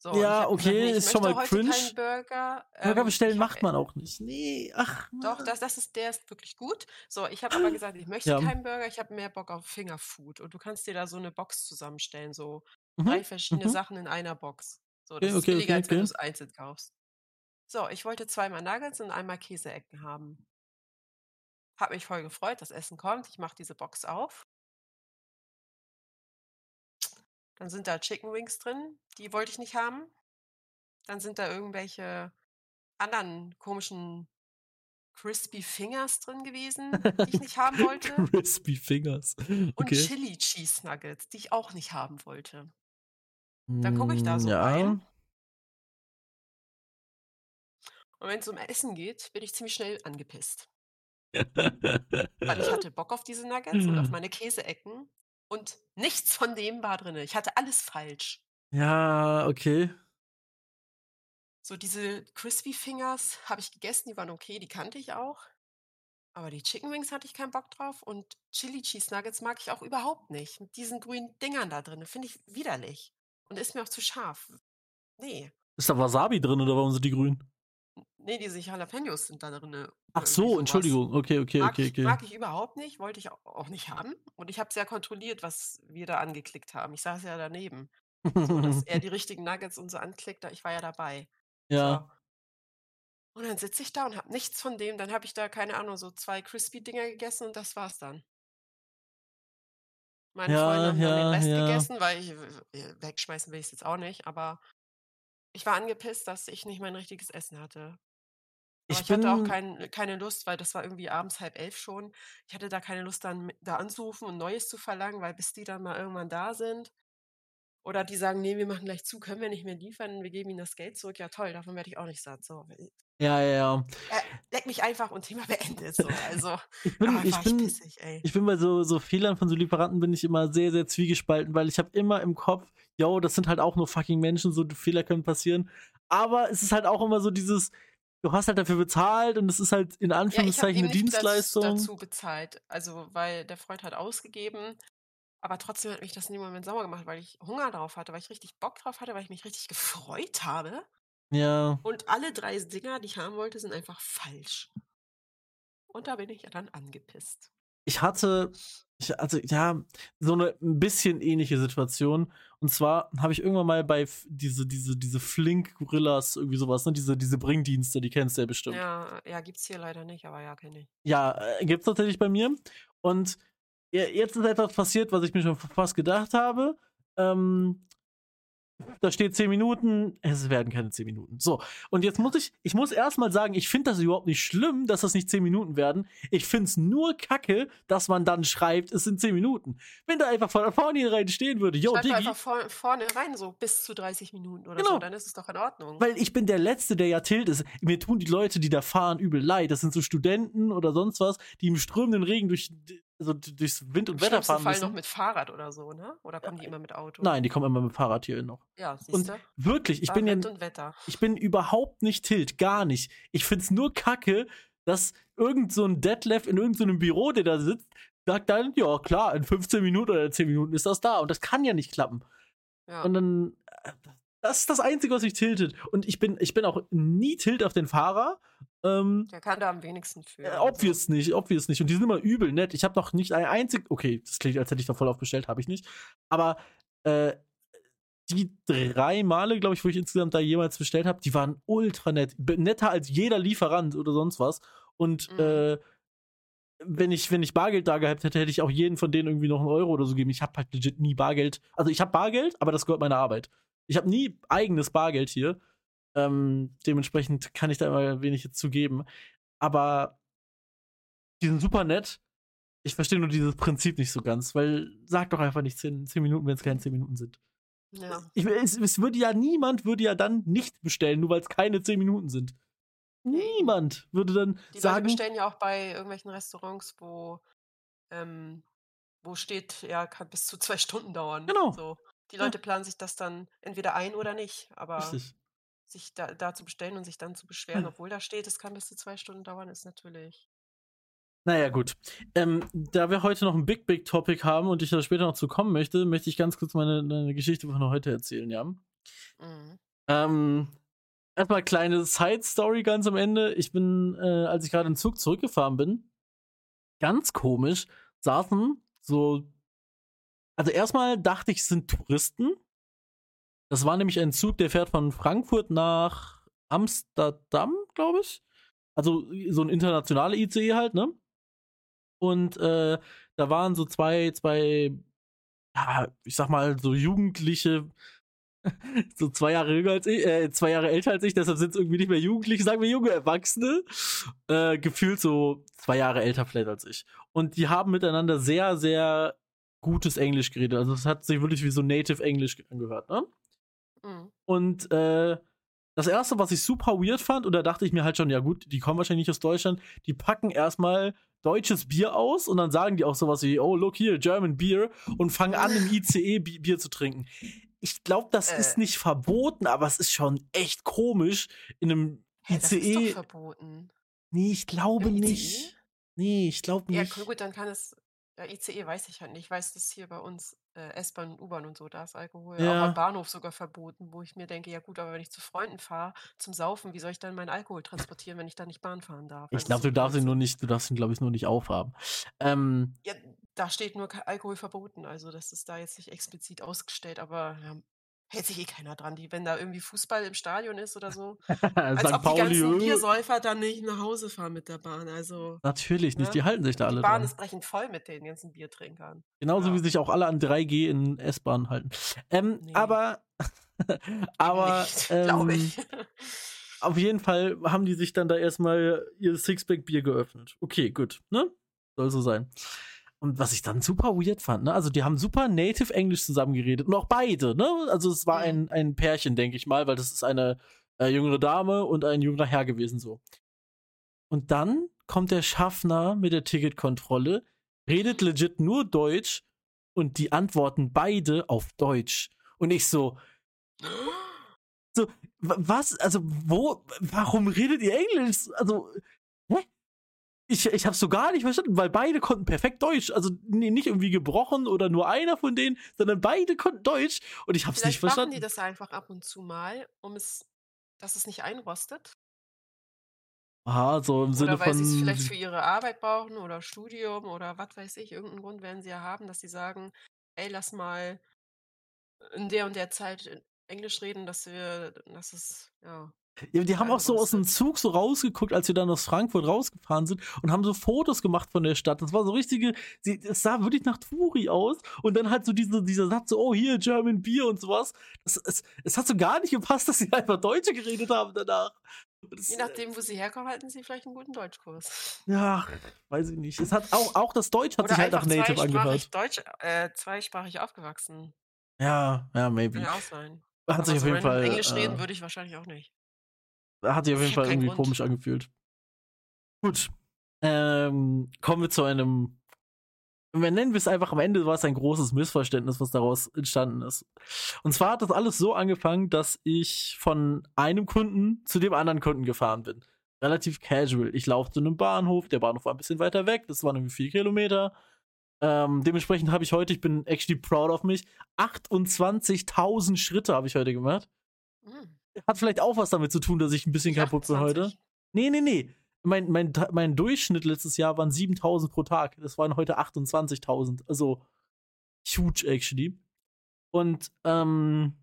So, ja, okay, ist schon mal cringe. Burger. Burger ähm, bestellen macht man auch nicht. Nee, ach. Doch, das, das ist, der ist wirklich gut. So, ich habe aber gesagt, ich möchte ja. keinen Burger, ich habe mehr Bock auf Fingerfood. Und du kannst dir da so eine Box zusammenstellen, so mhm. drei verschiedene mhm. Sachen in einer Box. So, das okay, ist billiger, okay, als wenn du es einzeln kaufst. So, ich wollte zweimal Nuggets und einmal Käseecken haben. Habe mich voll gefreut, das Essen kommt. Ich mache diese Box auf. Dann sind da Chicken Wings drin, die wollte ich nicht haben. Dann sind da irgendwelche anderen komischen Crispy Fingers drin gewesen, die ich nicht haben wollte. Crispy Fingers. Okay. Und Chili Cheese Nuggets, die ich auch nicht haben wollte. Dann gucke ich da so ja. rein. Und wenn es um Essen geht, bin ich ziemlich schnell angepisst. Weil ich hatte Bock auf diese Nuggets und auf meine Käseecken und nichts von dem war drin. Ich hatte alles falsch. Ja, okay. So diese Crispy Fingers habe ich gegessen, die waren okay, die kannte ich auch. Aber die Chicken Wings hatte ich keinen Bock drauf und Chili Cheese Nuggets mag ich auch überhaupt nicht. Mit diesen grünen Dingern da drin, finde ich widerlich. Und ist mir auch zu scharf. Nee. Ist da Wasabi drin oder warum sind die grün? Nee, diese Jalapenos sind da drin. Ach so, Entschuldigung. Okay, okay, mag okay, okay. Ich, mag ich überhaupt nicht, wollte ich auch nicht haben. Und ich habe sehr kontrolliert, was wir da angeklickt haben. Ich saß ja daneben. so, dass er die richtigen Nuggets und so anklickt. Ich war ja dabei. Ja. So. Und dann sitze ich da und habe nichts von dem. Dann habe ich da, keine Ahnung, so zwei Crispy-Dinger gegessen und das war's dann. Meine ja, Freunde haben ja, dann den Rest ja. gegessen, weil ich wegschmeißen will ich es jetzt auch nicht, aber ich war angepisst, dass ich nicht mein richtiges Essen hatte. Aber ich, ich hatte auch kein, keine Lust, weil das war irgendwie abends halb elf schon. Ich hatte da keine Lust, dann da anzurufen und Neues zu verlangen, weil bis die dann mal irgendwann da sind. Oder die sagen, nee, wir machen gleich zu, können wir nicht mehr liefern, wir geben ihnen das Geld zurück. Ja, toll, davon werde ich auch nicht satt. So. Ja, ja, ja. Äh, leck mich einfach und Thema beendet. So. Also, ich bin, ich bin, ich, pissig, ich bin bei so, so Fehlern von so Lieferanten bin ich immer sehr, sehr zwiegespalten, weil ich habe immer im Kopf, yo, das sind halt auch nur fucking Menschen, so Fehler können passieren. Aber es ist halt auch immer so dieses, du hast halt dafür bezahlt und es ist halt in Anführungszeichen ja, eine Dienstleistung. Das, dazu bezahlt. Also, weil der Freund hat ausgegeben, aber trotzdem hat mich das in dem Moment sauer gemacht, weil ich Hunger drauf hatte, weil ich richtig Bock drauf hatte, weil ich mich richtig gefreut habe. Ja. Und alle drei Dinger, die ich haben wollte, sind einfach falsch. Und da bin ich ja dann angepisst. Ich hatte, ich, also ja, so eine ein bisschen ähnliche Situation. Und zwar habe ich irgendwann mal bei diese, diese, diese Flink Gorillas, irgendwie sowas, ne? Diese, diese Bringdienste, die kennst du ja bestimmt. Ja, ja, gibt's hier leider nicht, aber ja, kenne ich. Ja, äh, gibt's tatsächlich bei mir. Und jetzt ist etwas passiert, was ich mir schon fast gedacht habe. Ähm, da steht 10 Minuten, es werden keine 10 Minuten. So, und jetzt muss ich, ich muss erstmal sagen, ich finde das überhaupt nicht schlimm, dass das nicht 10 Minuten werden. Ich finde es nur kacke, dass man dann schreibt, es sind 10 Minuten. Wenn da einfach von vorne rein stehen würde, yo, Schreib Digi. einfach vor, vorne rein, so bis zu 30 Minuten oder genau. so, dann ist es doch in Ordnung. Weil ich bin der Letzte, der ja tilt ist. Mir tun die Leute, die da fahren, übel leid. Das sind so Studenten oder sonst was, die im strömenden Regen durch so durchs Wind und Wetter fahren Fall müssen. noch mit Fahrrad oder so, ne? Oder kommen die immer mit Auto? Nein, die kommen immer mit Fahrrad hier noch. Ja, siehst du? Wirklich, ich bin Wind ja, und Wetter. ich bin überhaupt nicht tilt, gar nicht. Ich find's nur kacke, dass irgend so ein Detlef in irgendeinem so Büro, der da sitzt, sagt dann, ja klar, in 15 Minuten oder 10 Minuten ist das da. Und das kann ja nicht klappen. Ja. Und dann, äh, das ist das Einzige, was mich tiltet. Und ich bin, ich bin auch nie tilt auf den Fahrer. Ähm, Der kann da am wenigsten für. Äh, also. obvious nicht, obvious nicht. Und die sind immer übel nett. Ich habe noch nicht ein einzig. Okay, das klingt, als hätte ich da voll aufgestellt, habe ich nicht. Aber äh, die drei Male, glaube ich, wo ich insgesamt da jemals bestellt habe, die waren ultra nett. Netter als jeder Lieferant oder sonst was. Und mhm. äh, wenn ich, wenn ich Bargeld da gehabt hätte, hätte ich auch jeden von denen irgendwie noch einen Euro oder so gegeben. Ich habe halt legit nie Bargeld. Also ich habe Bargeld, aber das gehört meiner Arbeit. Ich habe nie eigenes Bargeld hier. Ähm, dementsprechend kann ich da immer wenig jetzt zugeben. Aber die sind super nett. Ich verstehe nur dieses Prinzip nicht so ganz, weil sag doch einfach nicht 10, 10 Minuten, wenn es keine 10 Minuten sind. Ja. Ich, es, es, würde ja niemand würde ja dann nicht bestellen, nur weil es keine 10 Minuten sind. Niemand würde dann die sagen. Die bestellen ja auch bei irgendwelchen Restaurants, wo, ähm, wo steht, ja, kann bis zu zwei Stunden dauern. Genau. So. Die Leute ja. planen sich das dann entweder ein oder nicht, aber Richtig. Sich da, da zu bestellen und sich dann zu beschweren, ja. obwohl da steht, es kann bis zu zwei Stunden dauern, ist natürlich. Naja, gut. Ähm, da wir heute noch ein Big, Big Topic haben und ich da später noch zu kommen möchte, möchte ich ganz kurz meine, meine Geschichte von heute erzählen, ja. Mhm. Ähm, erstmal kleine Side-Story ganz am Ende. Ich bin, äh, als ich gerade im Zug zurückgefahren bin, ganz komisch, saßen so. Also erstmal dachte ich, es sind Touristen. Das war nämlich ein Zug, der fährt von Frankfurt nach Amsterdam, glaube ich. Also so ein internationaler ICE halt, ne? Und äh, da waren so zwei, zwei, ja, ich sag mal, so Jugendliche, so zwei Jahre jünger als ich, äh, zwei Jahre älter als ich, deshalb sind es irgendwie nicht mehr Jugendliche, sagen wir junge Erwachsene, äh, gefühlt so zwei Jahre älter vielleicht als ich. Und die haben miteinander sehr, sehr gutes Englisch geredet. Also es hat sich wirklich wie so Native Englisch angehört, ne? Mhm. Und äh, das erste, was ich super weird fand, und da dachte ich mir halt schon, ja gut, die kommen wahrscheinlich nicht aus Deutschland, die packen erstmal deutsches Bier aus und dann sagen die auch sowas wie, oh, look here, German Beer und fangen an, im ICE Bier zu trinken. Ich glaube, das äh. ist nicht verboten, aber es ist schon echt komisch in einem Hä, ICE. Das ist doch verboten. Nee, ich glaube Im nicht. Nee, ich glaube nicht. Ja, gut, dann kann es. Ja, ICE weiß ich halt nicht. Ich weiß, dass hier bei uns äh, S-Bahn und U-Bahn und so, da ist Alkohol ja. auch am Bahnhof sogar verboten, wo ich mir denke, ja gut, aber wenn ich zu Freunden fahre zum Saufen, wie soll ich dann meinen Alkohol transportieren, wenn ich da nicht Bahn fahren darf? Ich glaube, so du darfst ihn nur nicht, du darfst ihn, glaube ich, nur nicht aufhaben. Ähm, ja, da steht nur Alkohol verboten, also das ist da jetzt nicht explizit ausgestellt, aber ja, hält sich eh keiner dran. Die, wenn da irgendwie Fußball im Stadion ist oder so, als ob Pauli, die ganzen Biersäufer dann nicht nach Hause fahren mit der Bahn. Also natürlich nicht, ne? die halten sich da alle. Die Bahn dran. ist brechend voll mit den ganzen Biertrinkern. Genauso ja. wie sich auch alle an 3G in S-Bahn halten. Ähm, nee. Aber, aber, ähm, ich. auf jeden Fall haben die sich dann da erstmal ihr Sixpack-Bier geöffnet. Okay, gut, ne? Soll so sein. Und was ich dann super weird fand, ne? Also die haben super Native Englisch zusammengeredet und auch beide, ne? Also es war ein, ein Pärchen, denke ich mal, weil das ist eine äh, jüngere Dame und ein jüngerer Herr gewesen so. Und dann kommt der Schaffner mit der Ticketkontrolle, redet legit nur Deutsch und die antworten beide auf Deutsch. Und ich so, so, was, also, wo, warum redet ihr Englisch? Also, ich, ich habe so gar nicht verstanden, weil beide konnten perfekt Deutsch. Also nicht irgendwie gebrochen oder nur einer von denen, sondern beide konnten Deutsch und ich habe es nicht verstanden. machen die das einfach ab und zu mal, um es, dass es nicht einrostet? Aha, so im Sinne oder weil von. sie es vielleicht für ihre Arbeit brauchen oder Studium oder was weiß ich, irgendeinen Grund werden sie ja haben, dass sie sagen, ey, lass mal in der und der Zeit Englisch reden, dass wir, dass es, ja, ja, die haben auch so aus dem Zug so rausgeguckt, als wir dann aus Frankfurt rausgefahren sind und haben so Fotos gemacht von der Stadt. Das war so richtige, es sah wirklich nach Touri aus und dann halt so diese, dieser Satz so, oh hier, German Beer und sowas. Das, es, es hat so gar nicht gepasst, dass sie einfach Deutsche geredet haben danach. Das, Je nachdem, wo sie herkommen, halten sie vielleicht einen guten Deutschkurs. Ja, weiß ich nicht. Es hat auch, auch das Deutsch hat Oder sich halt nach Native angehört. Deutsch, äh, zweisprachig aufgewachsen. Ja, ja, maybe. Kann ja auch sein. Hat Aber sich auf jeden Fall. Englisch äh, reden würde ich wahrscheinlich auch nicht. Hat sich auf jeden Fall irgendwie Grund. komisch angefühlt. Gut. Ähm, kommen wir zu einem. Wir nennen es einfach am Ende war es ein großes Missverständnis, was daraus entstanden ist. Und zwar hat das alles so angefangen, dass ich von einem Kunden zu dem anderen Kunden gefahren bin. Relativ casual. Ich laufe zu einem Bahnhof, der Bahnhof war ein bisschen weiter weg, das waren irgendwie vier Kilometer. Ähm, dementsprechend habe ich heute, ich bin actually proud of mich, 28.000 Schritte habe ich heute gemacht. Mhm hat vielleicht auch was damit zu tun, dass ich ein bisschen kaputt bin heute. Nee, nee, nee. Mein, mein, mein Durchschnitt letztes Jahr waren 7000 pro Tag. Das waren heute 28.000. Also huge, actually. Und, ähm,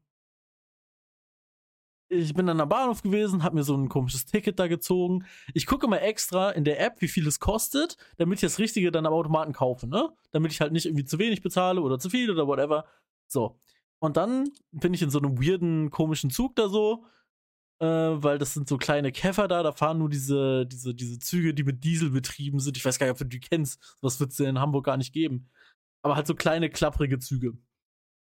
ich bin dann am Bahnhof gewesen, hab mir so ein komisches Ticket da gezogen. Ich gucke mal extra in der App, wie viel es kostet, damit ich das Richtige dann am Automaten kaufe, ne? Damit ich halt nicht irgendwie zu wenig bezahle oder zu viel oder whatever. So. Und dann bin ich in so einem weirden, komischen Zug da so, äh, weil das sind so kleine Käfer da, da fahren nur diese, diese, diese Züge, die mit Diesel betrieben sind. Ich weiß gar nicht, ob du die kennst. Was wird es denn in Hamburg gar nicht geben. Aber halt so kleine, klapprige Züge.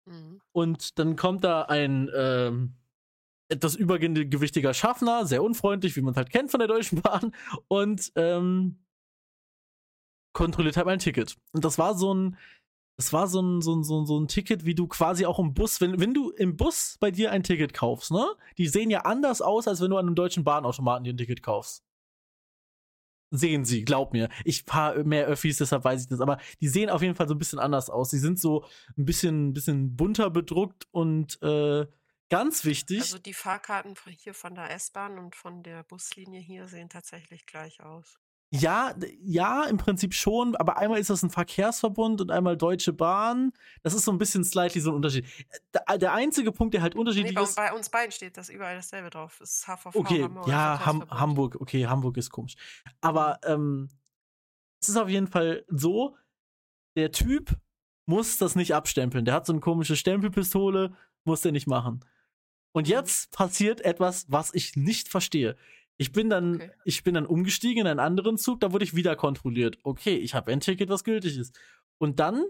Mhm. Und dann kommt da ein, ähm, etwas übergewichtiger Schaffner, sehr unfreundlich, wie man es halt kennt von der Deutschen Bahn, und ähm, kontrolliert halt mein Ticket. Und das war so ein, das war so ein, so ein, so ein, so ein Ticket, wie du quasi auch im Bus, wenn, wenn du im Bus bei dir ein Ticket kaufst, ne? Die sehen ja anders aus, als wenn du an einem deutschen Bahnautomaten dir ein Ticket kaufst. Sehen sie, glaub mir. Ich fahre mehr Öffis, deshalb weiß ich das. Aber die sehen auf jeden Fall so ein bisschen anders aus. Die sind so ein bisschen, bisschen bunter bedruckt und äh, Ganz wichtig. Also die Fahrkarten hier von der S-Bahn und von der Buslinie hier sehen tatsächlich gleich aus. Ja, ja, im Prinzip schon, aber einmal ist das ein Verkehrsverbund und einmal Deutsche Bahn. Das ist so ein bisschen slightly so ein Unterschied. Der, der einzige Punkt, der halt unterschiedlich nee, ist. Bei uns beiden steht das überall dasselbe drauf. Das ist HVV okay, Hamburg. Ja, Ham Hamburg, okay, Hamburg ist komisch. Aber ähm, es ist auf jeden Fall so, der Typ muss das nicht abstempeln. Der hat so eine komische Stempelpistole, muss der nicht machen. Und mhm. jetzt passiert etwas, was ich nicht verstehe. Ich bin dann, okay. ich bin dann umgestiegen in einen anderen Zug, da wurde ich wieder kontrolliert. Okay, ich habe ein Ticket, was gültig ist. Und dann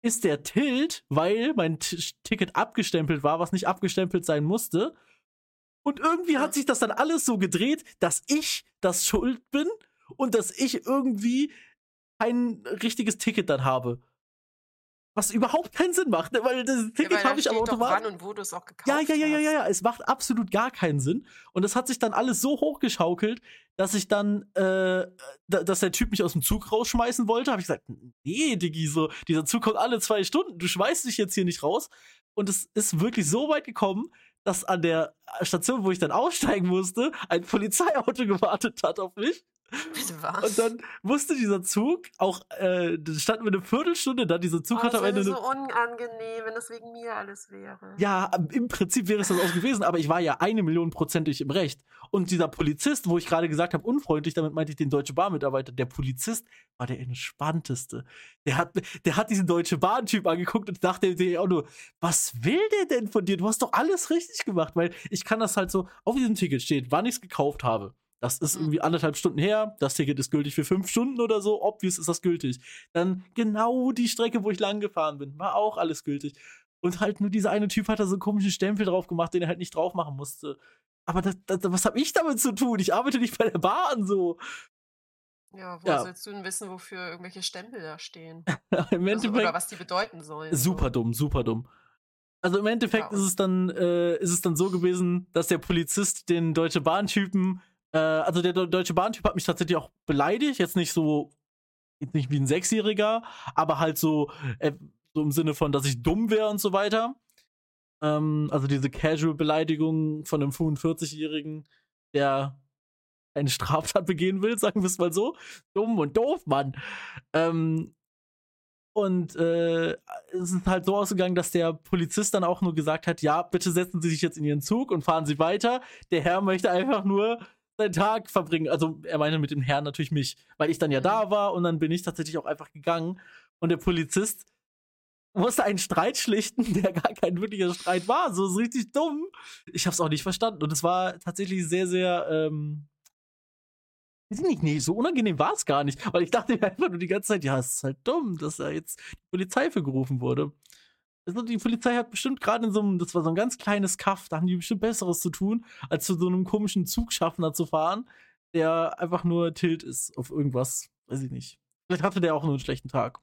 ist der Tilt, weil mein T Ticket abgestempelt war, was nicht abgestempelt sein musste. Und irgendwie hat sich das dann alles so gedreht, dass ich das schuld bin und dass ich irgendwie kein richtiges Ticket dann habe. Was überhaupt keinen Sinn macht, ne? weil das Ticket ja, habe ich am Automat. wann und wo du es auch gekauft ja, ja, ja, ja, ja, ja. Es macht absolut gar keinen Sinn. Und es hat sich dann alles so hochgeschaukelt, dass ich dann, äh, dass der Typ mich aus dem Zug rausschmeißen wollte. Habe ich gesagt, nee, Diggi, so, dieser Zug kommt alle zwei Stunden. Du schmeißt dich jetzt hier nicht raus. Und es ist wirklich so weit gekommen, dass an der Station, wo ich dann aussteigen musste, ein Polizeiauto gewartet hat auf mich. Was? Und dann musste dieser Zug auch, äh, da standen wir eine Viertelstunde da, dieser Zug oh, hat am Ende. Das ist so unangenehm, wenn das wegen mir alles wäre. Ja, im Prinzip wäre es das auch gewesen, aber ich war ja eine Million prozentig im Recht. Und dieser Polizist, wo ich gerade gesagt habe, unfreundlich, damit meinte ich den Deutsche Bahn-Mitarbeiter, der Polizist war der entspannteste. Der hat, der hat diesen Deutsche Bahn-Typ angeguckt und dachte sich auch nur, was will der denn von dir? Du hast doch alles richtig gemacht, weil ich kann das halt so, auf diesem Ticket steht, wann ich es gekauft habe. Das ist irgendwie anderthalb Stunden her. Das Ticket ist gültig für fünf Stunden oder so. Obvious ist das gültig. Dann genau die Strecke, wo ich lang gefahren bin, war auch alles gültig. Und halt nur dieser eine Typ hat da so einen komischen Stempel drauf gemacht, den er halt nicht drauf machen musste. Aber das, das, was habe ich damit zu tun? Ich arbeite nicht bei der Bahn so. Ja, wo ja. sollst du denn wissen, wofür irgendwelche Stempel da stehen? Im also, oder was die bedeuten sollen. Super so. dumm, super dumm. Also im Endeffekt ja. ist es dann äh, ist es dann so gewesen, dass der Polizist den Deutsche Bahn-Typen äh, also der Deutsche Bahn-Typ hat mich tatsächlich auch beleidigt. Jetzt nicht so, jetzt nicht wie ein Sechsjähriger, aber halt so, äh, so im Sinne von, dass ich dumm wäre und so weiter. Ähm, also diese Casual-Beleidigung von einem 45-Jährigen, der eine Straftat begehen will, sagen wir es mal so. Dumm und doof, Mann. Ähm, und äh, es ist halt so ausgegangen, dass der Polizist dann auch nur gesagt hat, ja, bitte setzen Sie sich jetzt in Ihren Zug und fahren Sie weiter. Der Herr möchte einfach nur seinen Tag verbringen. Also er meinte mit dem Herrn natürlich mich, weil ich dann ja da war und dann bin ich tatsächlich auch einfach gegangen. Und der Polizist musste einen Streit schlichten, der gar kein wirklicher Streit war. So ist richtig dumm. Ich hab's auch nicht verstanden. Und es war tatsächlich sehr, sehr, ähm, nicht, nee, so unangenehm war es gar nicht. Weil ich dachte mir einfach nur die ganze Zeit, ja, es ist halt dumm, dass da jetzt die Polizei für gerufen wurde. Also die Polizei hat bestimmt gerade in so einem, das war so ein ganz kleines Kaff, da haben die bestimmt Besseres zu tun, als zu so einem komischen Zugschaffner zu fahren, der einfach nur tilt ist auf irgendwas. Weiß ich nicht. Vielleicht hatte der auch nur einen schlechten Tag.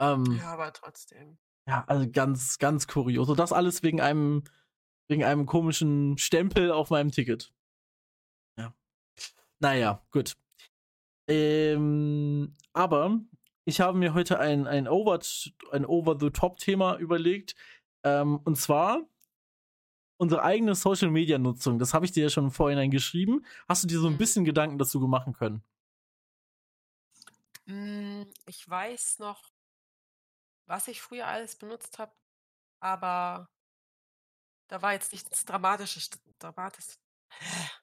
Ähm, ja, aber trotzdem. Ja, also ganz, ganz kurios. Und das alles wegen einem, wegen einem komischen Stempel auf meinem Ticket. Ja. Naja, gut. Ähm, aber ich habe mir heute ein, ein, Over, ein Over-the-Top-Thema überlegt. Ähm, und zwar unsere eigene Social-Media-Nutzung. Das habe ich dir ja schon vorhin geschrieben. Hast du dir so ein mhm. bisschen Gedanken dazu machen können? Hm, ich weiß noch, was ich früher alles benutzt habe, aber da war jetzt nichts Dramatisches, Dramatisches,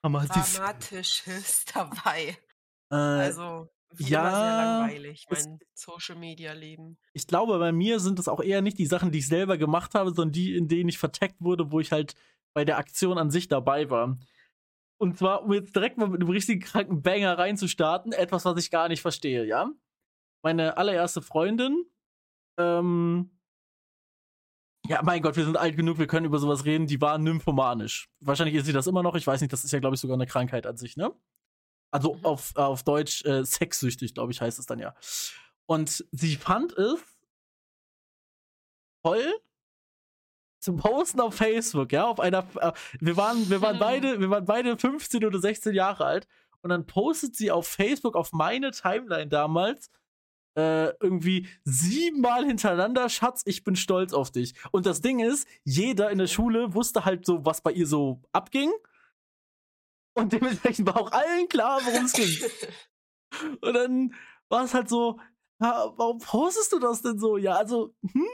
Dramatisch. Dramatisches dabei. Äh, Also immer sehr ja, langweilig, mein Social-Media-Leben. ich glaube, bei mir sind es auch eher nicht die Sachen, die ich selber gemacht habe, sondern die, in denen ich verteckt wurde, wo ich halt bei der Aktion an sich dabei war. Und zwar, um jetzt direkt mal mit einem richtigen kranken Banger reinzustarten, etwas, was ich gar nicht verstehe, ja? Meine allererste Freundin, ähm, ja, mein Gott, wir sind alt genug, wir können über sowas reden, die war nymphomanisch. Wahrscheinlich ist sie das immer noch, ich weiß nicht, das ist ja, glaube ich, sogar eine Krankheit an sich, ne? Also Mhm. auf, auf Deutsch äh, sexsüchtig, glaube ich, heißt es dann ja. Und sie fand es toll zu posten auf Facebook, ja, auf einer äh, wir waren wir waren Hm. beide wir waren beide 15 oder 16 Jahre alt und dann postet sie auf Facebook auf meine Timeline damals äh, irgendwie siebenmal hintereinander, Schatz, ich bin stolz auf dich. Und das Ding ist, jeder in der Okay. Schule wusste halt so, was bei ihr so abging. Und dementsprechend war auch allen klar, worum es ging. Und dann war es halt so, ja, warum postest du das denn so? Ja, also, hm?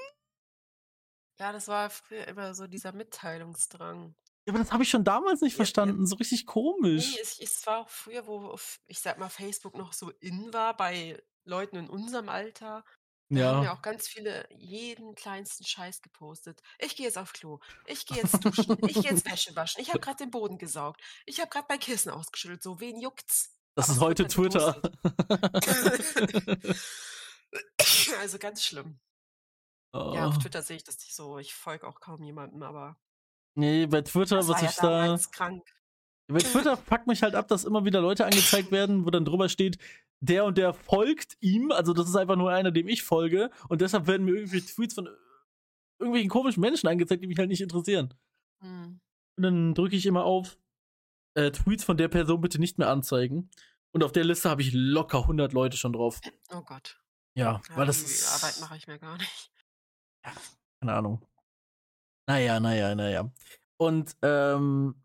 Ja, das war früher immer so dieser Mitteilungsdrang. Ja, aber das habe ich schon damals nicht Ja, ja. verstanden. So richtig Nee, komisch. es, es war auch früher, wo, ich sag mal, Facebook noch so in war bei Leuten in unserem Alter. Da haben ja Ja. auch ganz viele jeden kleinsten Scheiß gepostet. Ich gehe jetzt auf Klo. Ich gehe jetzt duschen. Ich gehe jetzt Wäsche waschen. Ich habe gerade den Boden gesaugt. Ich habe gerade mein Kissen ausgeschüttelt. So, wen juckt's? Das Aber ist heute Twitter. also ganz schlimm. Ja, auf Oh. Twitter sehe ich das nicht so. Ich folge auch kaum jemandem, aber Nee, bei Twitter, das was war ja ich da. damals krank. Bei Twitter packt mich halt ab, dass immer wieder Leute angezeigt werden, wo dann drüber steht, der und der folgt ihm. Also, das ist einfach nur einer, dem ich folge. Und deshalb werden mir irgendwie Tweets von irgendwelchen komischen Menschen angezeigt, die mich halt nicht interessieren. Hm. Und dann drücke ich immer auf äh, Tweets von der Person bitte nicht mehr anzeigen. Und auf der Liste habe ich locker 100 Leute schon drauf. Oh Gott. Ja, Ja, weil das die ist. Arbeit mache ich mir gar nicht. Keine Ahnung. Naja, naja, naja. Und ähm,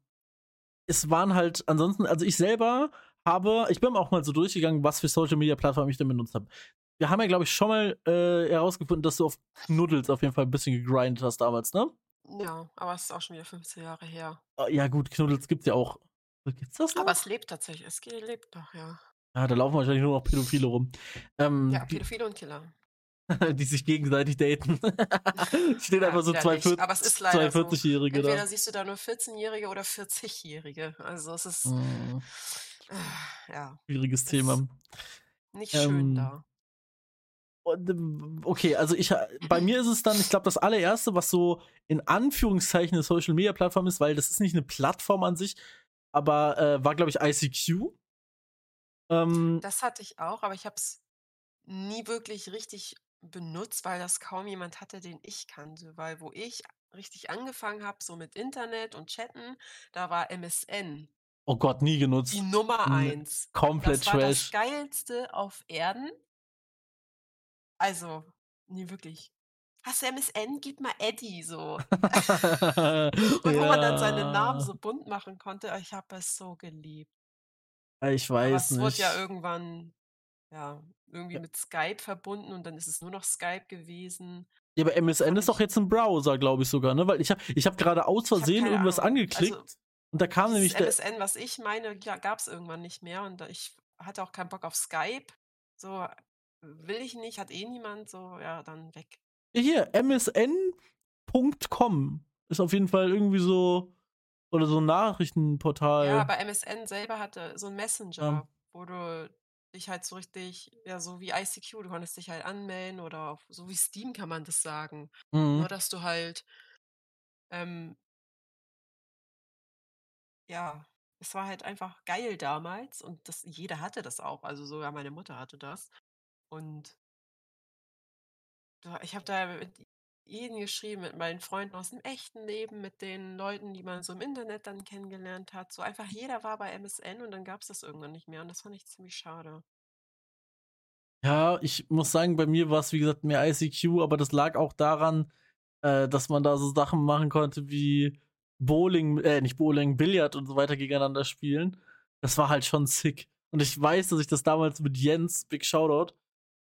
es waren halt ansonsten, also ich selber habe, ich bin auch mal so durchgegangen, was für Social Media Plattformen ich denn benutzt habe. Wir haben ja, glaube ich, schon mal äh, herausgefunden, dass du auf Knuddels auf jeden Fall ein bisschen gegrindet hast damals, ne? Ja, aber es ist auch schon wieder 15 Jahre her. Ah, Ja, gut, Knuddels gibt's ja auch. Gibt's das noch? Aber es lebt tatsächlich. Es lebt noch, ja. ja, da laufen wahrscheinlich nur noch Pädophile rum. Ähm, Ja, Pädophile und Killer. die sich gegenseitig daten. Stehen Ja, einfach so zwei nicht. Aber es ist leider so. 42-Jährige Entweder da. siehst du da nur 14-Jährige oder 40-Jährige. Also es ist äh, ja schwieriges Thema. nicht schön Ähm, da. Und, ähm, okay, also ich bei mir ist es dann, ich glaube, das allererste, was so in Anführungszeichen eine Social Media Plattform ist, weil das ist nicht eine Plattform an sich, aber äh, war, glaube ich, ICQ. Ähm, Das hatte ich auch, aber ich habe es nie wirklich richtig benutzt, weil das kaum jemand hatte, den ich kannte. Weil wo ich richtig angefangen habe, so mit Internet und Chatten, da war MSN oh Gott, nie genutzt. die Nummer eins. Komplett Das war das Trash. geilste auf Erden. Also, nie wirklich. Hast du MSN? Gib mal Eddie so. Und wo man dann seinen Namen ja, so bunt machen konnte, ich habe es so geliebt. ich Aber weiß es wurde ja nicht. irgendwann, ja, irgendwie mit Skype verbunden und dann ist es nur noch Skype gewesen. Ja, aber MSN ist doch jetzt ein Browser, glaube ich sogar, ne? Weil ich habe ich hab gerade aus Versehen irgendwas Ahnung. angeklickt Also und da kam nämlich der. MSN, was ich meine, ja, gab es irgendwann nicht mehr und ich hatte auch keinen Bock auf Skype. So, will ich nicht, hat eh niemand, so, ja, dann weg. Hier, msn.com ist auf jeden Fall irgendwie so. Oder so ein Ja, Nachrichtenportal. aber MSN selber hatte so einen Ja. Messenger, wo du dich halt so richtig, ja, so wie ICQ, du konntest dich halt anmelden oder auf, so wie Steam kann man das sagen. Mhm. Nur, dass du halt, ähm, ja, es war halt einfach geil damals und das, jeder hatte das auch, also sogar meine Mutter hatte das. Und ich habe da mit jedem geschrieben, mit meinen Freunden aus dem echten Leben, mit den Leuten, die man so im Internet dann kennengelernt hat. So einfach jeder war bei MSN und dann gab es das irgendwann nicht mehr und das fand ich ziemlich schade. Ja, ich muss sagen, bei mir war es wie gesagt mehr ICQ, aber das lag auch daran, äh, dass man da so Sachen machen konnte wie Bowling, äh, nicht Bowling, Billard und so weiter gegeneinander spielen. Das war halt schon sick. Und ich weiß, dass ich das damals mit Jens, Big Shoutout,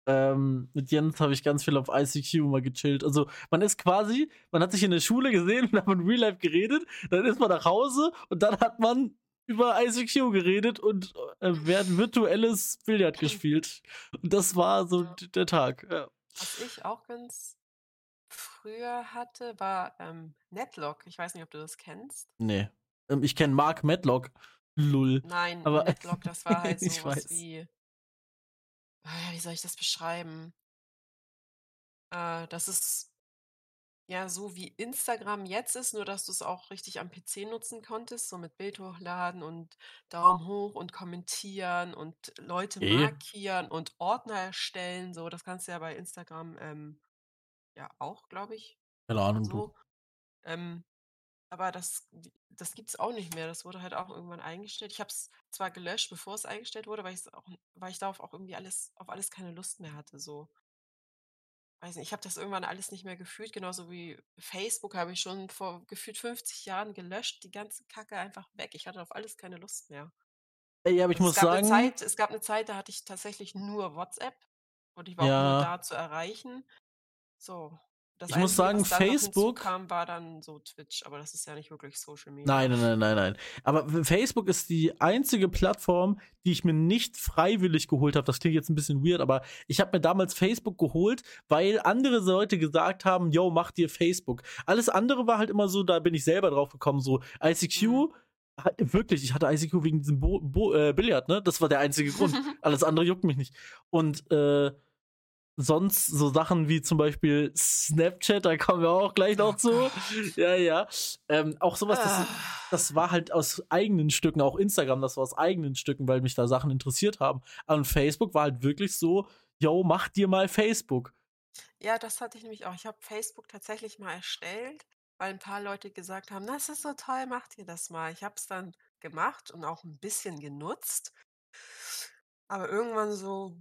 ähm, mit Jens habe ich ganz viel auf ICQ mal gechillt. Also man ist quasi, man hat sich in der Schule gesehen und hat in Real Life geredet, dann ist man nach Hause und dann hat man über ICQ geredet und äh, werden virtuelles Billard gespielt. Und das war so der Tag. Ja. Was ich auch ganz früher hatte, war ähm, Netlock. Ich weiß nicht, ob du das kennst. Nee. Ähm, ich kenne Mark Medlock. Lull. Nein, Aber- Netlock, das war halt sowas weiß. wie. Ah, Wie soll ich das beschreiben? Äh, das ist ja so wie Instagram jetzt ist, nur dass du es auch richtig am PC nutzen konntest, so mit Bild hochladen und Daumen hoch und kommentieren und Leute markieren und Ordner erstellen. So, das kannst du ja bei Instagram ähm, ja auch, glaube ich, Keine Ahnung, so. Ähm, aber das, das gibt es auch nicht mehr. Das wurde halt auch irgendwann eingestellt. Ich habe es zwar gelöscht, bevor es eingestellt wurde, weil, auch, weil ich darauf auch irgendwie alles, auf alles keine Lust mehr hatte. So. Weiß nicht, ich habe das irgendwann alles nicht mehr gefühlt, genauso wie Facebook habe ich schon vor gefühlt 50 Jahren gelöscht, die ganze Kacke einfach weg. Ich hatte auf alles keine Lust mehr. Ey, aber ich Also muss es gab sagen, Zeit, es gab eine Zeit, da hatte ich tatsächlich nur WhatsApp und ich war auch nur Ja. da zu erreichen. So. Das Ich muss sagen, Facebook- hinzukam, war dann so Twitch, aber das ist ja nicht wirklich Social Media. Nein, nein, nein, nein, nein. Aber Facebook ist die einzige Plattform, die ich mir nicht freiwillig geholt habe. Das klingt jetzt ein bisschen weird, aber ich habe mir damals Facebook geholt, weil andere Leute gesagt haben, yo, mach dir Facebook. Alles andere war halt immer so, da bin ich selber drauf gekommen, so ICQ. Mhm. Wirklich, ich hatte ICQ wegen diesem Bo Bo äh, Billard, ne? Das war der einzige Grund. Alles andere juckt mich nicht. Und äh, sonst so Sachen wie zum Beispiel Snapchat, da kommen wir auch gleich noch zu. Ja, ja. Ähm, auch sowas, das, Ah. das war halt aus eigenen Stücken, auch Instagram, das war aus eigenen Stücken, weil mich da Sachen interessiert haben. Und Facebook war halt wirklich so, yo, mach dir mal Facebook. Ja, das hatte ich nämlich auch. Ich habe Facebook tatsächlich mal erstellt, weil ein paar Leute gesagt haben, das ist so toll, macht ihr das mal. Ich habe es dann gemacht und auch ein bisschen genutzt. Aber irgendwann so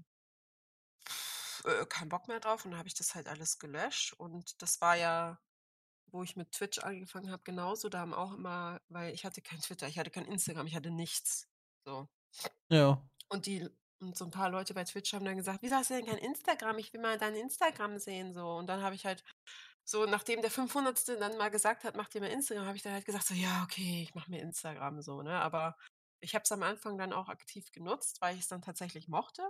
äh, kein Bock mehr drauf und dann habe ich das halt alles gelöscht. Und das war ja, wo ich mit Twitch angefangen habe, genauso. Da haben auch immer, weil ich hatte kein Twitter, ich hatte kein Instagram, ich hatte nichts. So. Ja. Und die und so ein paar Leute bei Twitch haben dann gesagt: „Wieso hast du denn kein Instagram? Ich will mal dein Instagram sehen“, so. Und dann habe ich halt so, nachdem der 500. dann mal gesagt hat: „Mach dir mal Instagram“, habe ich dann halt gesagt so: „Ja, okay, ich mache mir Instagram“, so, ne? Aber ich habe es am Anfang dann auch aktiv genutzt, weil ich es dann tatsächlich mochte.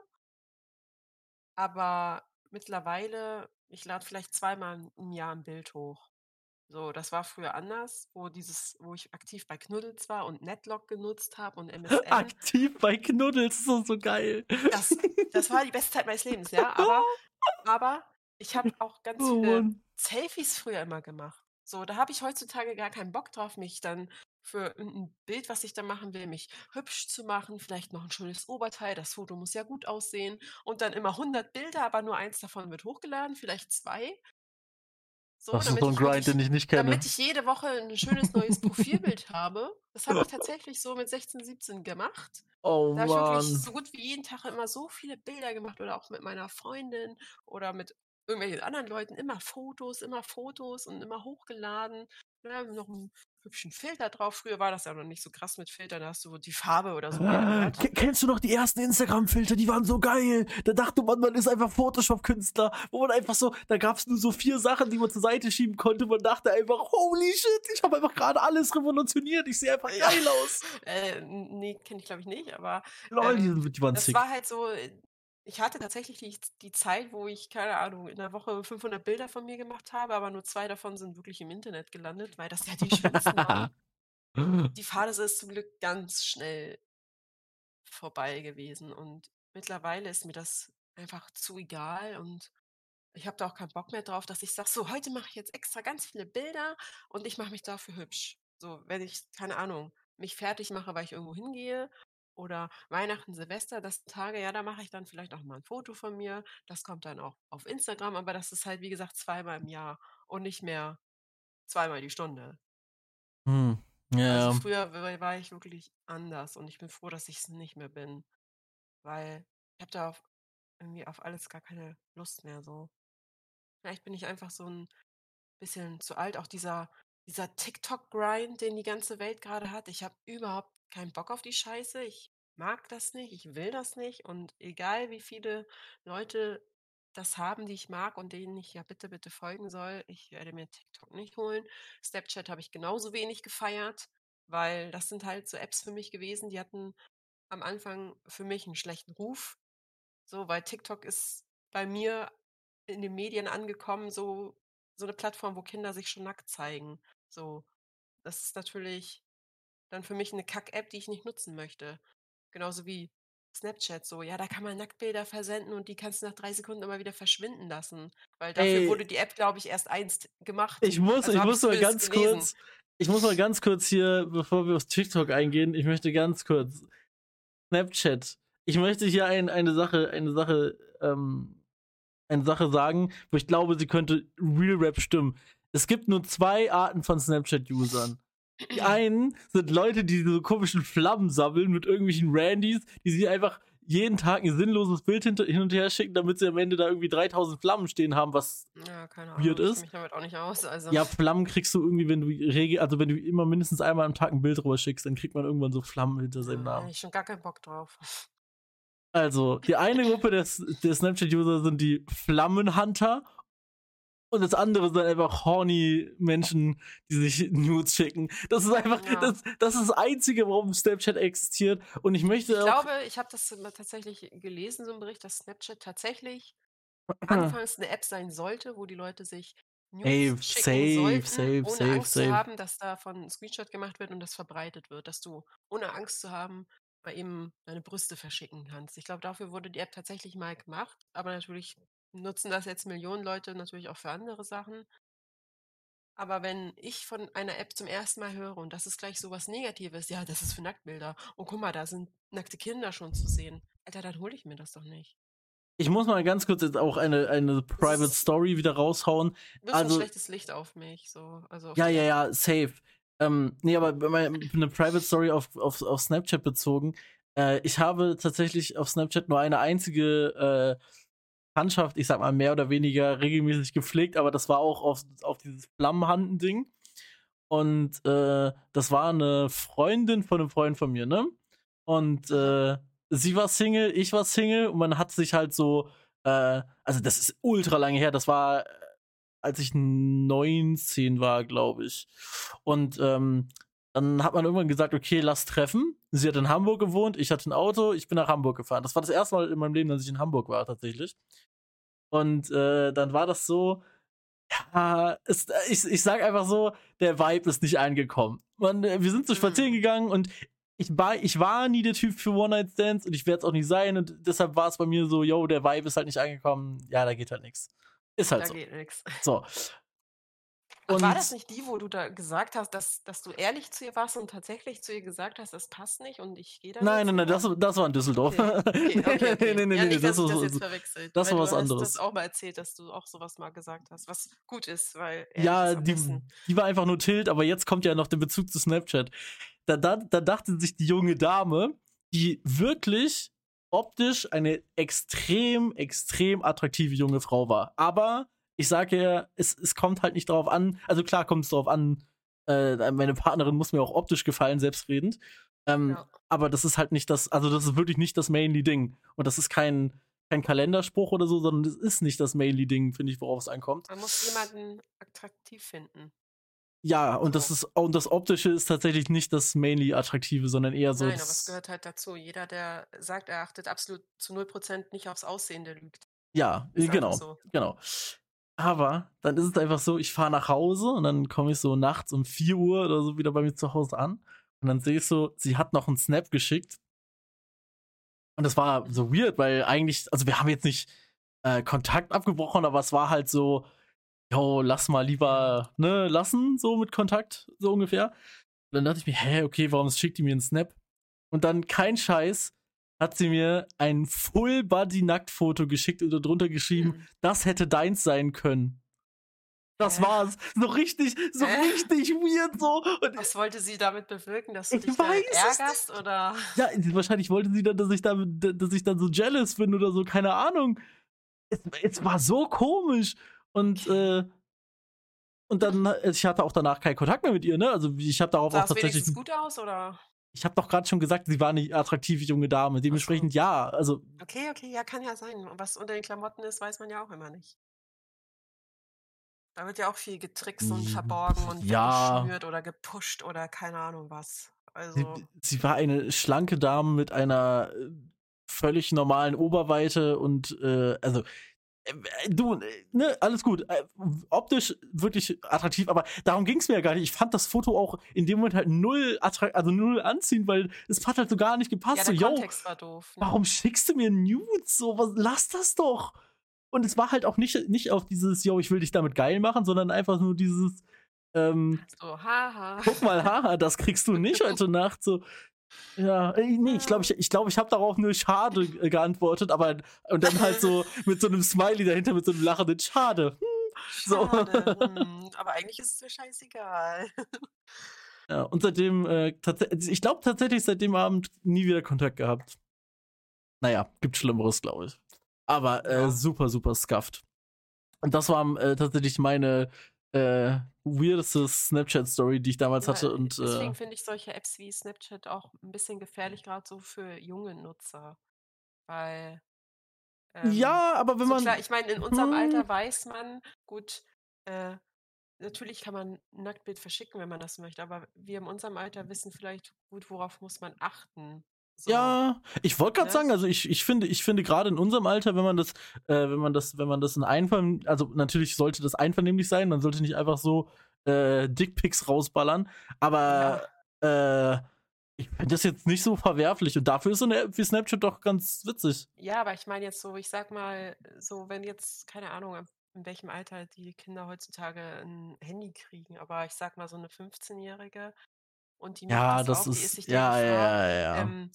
Aber mittlerweile ich lade vielleicht zweimal im Jahr ein Bild hoch. So, das war früher anders, wo dieses wo ich aktiv bei Knuddels war und Netlock genutzt habe und MSN. Aktiv bei Knuddels, ist das so geil. Das das war die beste Zeit meines Lebens, ja, aber aber ich habe auch ganz Oh viele Mann. Selfies früher immer gemacht. So, da habe ich heutzutage gar keinen Bock drauf, mich dann für irgendein Bild, was ich da machen will, mich hübsch zu machen, vielleicht noch ein schönes Oberteil, das Foto muss ja gut aussehen und dann immer 100 Bilder, aber nur eins davon wird hochgeladen, vielleicht 2. So, Das ist so ein Grind, wirklich den ich nicht kenne. damit ich jede Woche ein schönes neues Profilbild habe. Das habe ich tatsächlich so mit 16, 17 gemacht. Oh Da habe ich wirklich so gut wie jeden Tag immer so viele Bilder gemacht oder auch mit meiner Freundin oder mit irgendwelchen anderen Leuten. Immer Fotos, immer Fotos und immer hochgeladen. Ja, noch einen hübschen Filter drauf. Früher war das ja noch nicht so krass mit Filtern, da hast du die Farbe oder so Ah, Kennst du noch die ersten Instagram-Filter? Die waren so geil. Da dachte man, man ist einfach Photoshop-Künstler. Wo man einfach so, da gab es nur so vier Sachen, die man zur Seite schieben konnte. Man dachte einfach, holy shit, ich habe einfach gerade alles revolutioniert. Ich sehe einfach Ja. geil aus. Äh, nee, kenne ich glaube ich nicht, aber Lol, die, ähm, sind- die waren das sick. war halt so, äh, ich hatte tatsächlich die, die Zeit, wo ich, keine Ahnung, in der Woche 500 Bilder von mir gemacht habe, aber nur zwei davon sind wirklich im Internet gelandet, weil das ja die schönsten waren. Die Phase ist zum Glück ganz schnell vorbei gewesen und mittlerweile ist mir das einfach zu egal und ich habe da auch keinen Bock mehr drauf, dass ich sage, so, heute mache ich jetzt extra ganz viele Bilder und ich mache mich dafür hübsch. So, wenn ich, keine Ahnung, mich fertig mache, weil ich irgendwo hingehe oder Weihnachten, Silvester, das sind Tage, ja, da mache ich dann vielleicht auch mal ein Foto von mir. Das kommt dann auch auf Instagram, aber das ist halt, wie gesagt, zweimal im Jahr und nicht mehr zweimal die Stunde. Hm. Ja. Also früher wa- war ich wirklich anders und ich bin froh, dass ich es nicht mehr bin, weil ich habe da auf, irgendwie auf alles gar keine Lust mehr so. Vielleicht bin ich einfach so ein bisschen zu alt. Auch dieser, dieser TikTok-Grind, den die ganze Welt gerade hat. Ich habe überhaupt keinen Bock auf die Scheiße. Ich mag das nicht, ich will das nicht. Und egal wie viele Leute das haben, die ich mag und denen ich ja bitte, bitte folgen soll. Ich werde mir TikTok nicht holen. Snapchat habe ich genauso wenig gefeiert, weil das sind halt so Apps für mich gewesen, die hatten am Anfang für mich einen schlechten Ruf. So, weil TikTok ist bei mir in den Medien angekommen, so, so eine Plattform, wo Kinder sich schon nackt zeigen. So, das ist natürlich dann für mich eine Kack-App, die ich nicht nutzen möchte. Genauso wie Snapchat so, ja, da kann man Nacktbilder versenden und die kannst du nach drei Sekunden immer wieder verschwinden lassen. Weil dafür Ey. wurde die App, glaube ich, erst einst gemacht. Ich muss, Also ich muss mal ganz gelesen. kurz, ich muss mal ganz kurz hier, bevor wir auf TikTok eingehen, ich möchte ganz kurz Snapchat. Ich möchte hier ein, eine Sache, eine Sache, ähm, eine Sache sagen, wo ich glaube, sie könnte Real Rap stimmen. Es gibt nur zwei Arten von Snapchat-Usern. Die einen sind Leute, die so komischen Flammen sammeln mit irgendwelchen Randys, die sich einfach jeden Tag ein sinnloses Bild hin und her schicken, damit sie am Ende da irgendwie 3000 Flammen stehen haben, was Ja, keine Ahnung. weird ich ist. kenn mich damit auch nicht aus. Also. ja, Flammen kriegst du irgendwie, wenn du regel, also wenn du immer mindestens einmal am Tag ein Bild rüber schickst, dann kriegt man irgendwann so Flammen hinter seinem Da hab Namen. ich schon gar keinen Bock drauf. Also, die eine Gruppe der, der Snapchat-User sind die Flammenhunter und das andere sind einfach horny Menschen, die sich Nudes schicken. Das ist einfach, Ja. das, das ist das Einzige, warum Snapchat existiert. Und ich möchte Ich glaube, ich habe das mal tatsächlich gelesen, so einen Bericht, dass Snapchat tatsächlich anfangs eine App sein sollte, wo die Leute sich News Ey, schicken safe, sollten, safe, ohne safe, Angst safe. zu haben, dass davon ein Screenshot gemacht wird und das verbreitet wird, dass du ohne Angst zu haben mal eben deine Brüste verschicken kannst. Ich glaube, dafür wurde die App tatsächlich mal gemacht, aber natürlich nutzen das jetzt Millionen Leute natürlich auch für andere Sachen. Aber wenn ich von einer App zum ersten Mal höre und das ist gleich so was Negatives, ja, das ist für Nacktbilder. Oh, guck mal, da sind nackte Kinder schon zu sehen. Alter, dann hole ich mir das doch nicht. Ich muss mal ganz kurz jetzt auch eine, eine Private ist- Story wieder raushauen. Wirft Also- ein schlechtes Licht auf mich. So. Also Ja, ja, ja, safe. Ähm, nee, aber eine Private Story auf, auf, auf Snapchat bezogen. Äh, ich habe tatsächlich auf Snapchat nur eine einzige äh, Bekanntschaft, ich sag mal mehr oder weniger regelmäßig gepflegt, aber das war auch auf, auf dieses Flammenhanden-Ding. Und äh, das war eine Freundin von einem Freund von mir, ne? Und äh, sie war Single, ich war Single und man hat sich halt so, äh, also das ist ultra lange her, das war, äh, als ich 19 war, glaube ich. Und ähm, dann hat man irgendwann gesagt, okay, lass treffen. Sie hat in Hamburg gewohnt, ich hatte ein Auto, ich bin nach Hamburg gefahren. Das war das erste Mal in meinem Leben, dass ich in Hamburg war, tatsächlich. Und äh, dann war das so, ja, ist, ich, ich sag einfach so, der Vibe ist nicht angekommen. Man, äh, wir sind so Mhm. spazieren gegangen und ich war, ich war nie der Typ für One-Night-Stands und ich werde es auch nicht sein und deshalb war es bei mir so, yo, der Vibe ist halt nicht angekommen, ja, da geht halt nichts. Ist halt da so. geht nichts. So. Und war das nicht die, wo du da gesagt hast, dass, dass du ehrlich zu ihr warst und tatsächlich zu ihr gesagt hast, das passt nicht und ich gehe da Nein, jetzt nein, nein, wieder? das, das war in Düsseldorf. Okay, okay, okay, okay. nee, nee, nee, ja, nee, nicht, das, das war- jetzt verwechselt. das war was du hast anderes. das auch mal erzählt, dass du auch sowas mal gesagt hast, was gut ist, weil Ja, die, die war einfach nur Tilt, aber jetzt kommt ja noch der Bezug zu Snapchat. Da, da, da dachte sich die junge Dame, die wirklich optisch eine extrem, extrem attraktive junge Frau war. Aber ich sage ja, es, es kommt halt nicht darauf an, also klar kommt es darauf an, äh, meine Partnerin muss mir auch optisch gefallen, selbstredend. Ähm, Ja. Aber das ist halt nicht das, also das ist wirklich nicht das Mainly-Ding. Und das ist kein, kein Kalenderspruch oder so, sondern das ist nicht das Mainly-Ding, finde ich, worauf es ankommt. Man muss jemanden attraktiv finden. Ja, und das ist und das optische ist tatsächlich nicht das mainly attraktive, sondern eher so Nein, aber es gehört halt dazu. Jeder, der sagt, er achtet absolut zu 0% nicht aufs Aussehen, der lügt. ja, einfach genau, so. genau. Aber dann ist es einfach so, ich fahre nach Hause und dann komme ich so nachts um 4 Uhr oder so wieder bei mir zu Hause an und dann sehe ich so, sie hat noch einen Snap geschickt. Und das war so weird, weil eigentlich, also wir haben jetzt nicht äh, Kontakt abgebrochen, aber es war halt so, yo, lass mal lieber, ne, lassen, so mit Kontakt, so ungefähr. Und dann dachte ich mir, hä, okay, warum schickt die mir einen Snap? Und dann, kein Scheiß, hat sie mir ein Full-Body-Nackt-Foto geschickt und darunter geschrieben, Mhm. das hätte deins sein können. Das Hä? war's. So richtig, so Hä? richtig weird so. Und Was wollte sie damit bewirken, dass du Ich dich ärgerst oder? ja, wahrscheinlich wollte sie dann, dass ich, da, dass ich dann so jealous bin oder so, keine Ahnung. Es, es war so komisch. Und, äh, und dann, ich hatte auch danach keinen Kontakt mehr mit ihr, ne? Also ich habe darauf Sah auch tatsächlich. wenigstens gut aus oder? Ich habe doch gerade schon gesagt, sie war eine attraktive junge Dame. Dementsprechend ja. Also Okay, okay, ja, kann ja sein. Und was unter den Klamotten ist, weiß man ja auch immer nicht. Da wird ja auch viel getrickst und verborgen und Ja. geschnürt oder gepusht oder keine Ahnung was. sie, Also, sie war eine schlanke Dame mit einer äh, völlig normalen Oberweite und äh, also du, äh, ne, alles gut. Äh, optisch wirklich attraktiv, aber darum ging es mir ja gar nicht. Ich fand das Foto auch in dem Moment halt null attrakt, also null anziehen, weil es hat halt so gar nicht gepasst. ja, so, der yo, Kontext war doof. Ne? warum schickst du mir Nudes? So, was, lass das doch. Und es war halt auch nicht, nicht auf dieses, yo, ich will dich damit geil machen, sondern einfach nur dieses, ähm, So, haha. guck mal, haha, das kriegst du nicht heute Nacht. So, ja, äh, nee, ich glaube, ich, ich, glaub, ich habe darauf nur schade geantwortet, aber und dann halt so mit so einem Smiley dahinter, mit so einem lachenden Schade. Hm, So. Schade. Hm, aber eigentlich ist es mir scheißegal. Ja, und seitdem, äh, tats- ich glaube tatsächlich seit dem Abend nie wieder Kontakt gehabt. Naja, gibt Schlimmeres, glaube ich. Aber äh, Ja. super, super scuffed. Und das war äh, tatsächlich meine äh, weirdeste Snapchat-Story, die ich damals Ja, hatte. Und äh, deswegen finde ich solche Apps wie Snapchat auch ein bisschen gefährlich, gerade so für junge Nutzer. Weil. ähm, ja, aber wenn so man. klar, ich meine, in unserem Hm. Alter weiß man, gut, äh, natürlich kann man ein Nacktbild verschicken, wenn man das möchte, aber wir in unserem Alter wissen vielleicht gut, worauf muss man achten. So, Ja, ich wollte gerade Ne? sagen, also ich, ich finde, ich finde gerade in unserem Alter, wenn man das, äh, wenn man das, wenn man das in Einvernehm, also natürlich sollte das einvernehmlich sein, man sollte nicht einfach so äh, Dickpics rausballern, aber äh, ich finde das jetzt nicht so verwerflich und dafür ist so eine App wie Snapchat doch ganz witzig. Ja, aber ich meine jetzt so, ich sag mal, so, wenn jetzt, keine Ahnung, in welchem Alter die Kinder heutzutage ein Handy kriegen, aber ich sag mal so eine 15-Jährige und die macht Ja, das, das auch, die ist ist, sich ja, ja, ja, ja. ähm,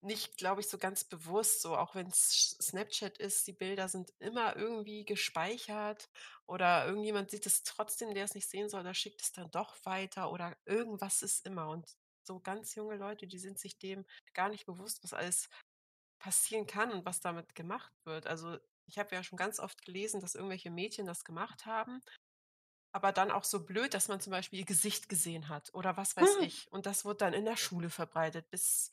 nicht, glaube ich, so ganz bewusst, so auch wenn es Snapchat ist, die Bilder sind immer irgendwie gespeichert oder irgendjemand sieht es trotzdem, der es nicht sehen soll, der schickt es dann doch weiter oder irgendwas ist immer. Und so ganz junge Leute, die sind sich dem gar nicht bewusst, was alles passieren kann und was damit gemacht wird. Also ich habe ja schon ganz oft gelesen, dass irgendwelche Mädchen das gemacht haben, aber dann auch so blöd, dass man zum Beispiel ihr Gesicht gesehen hat oder was weiß Hm. ich. Und das wurde dann in der Schule verbreitet, bis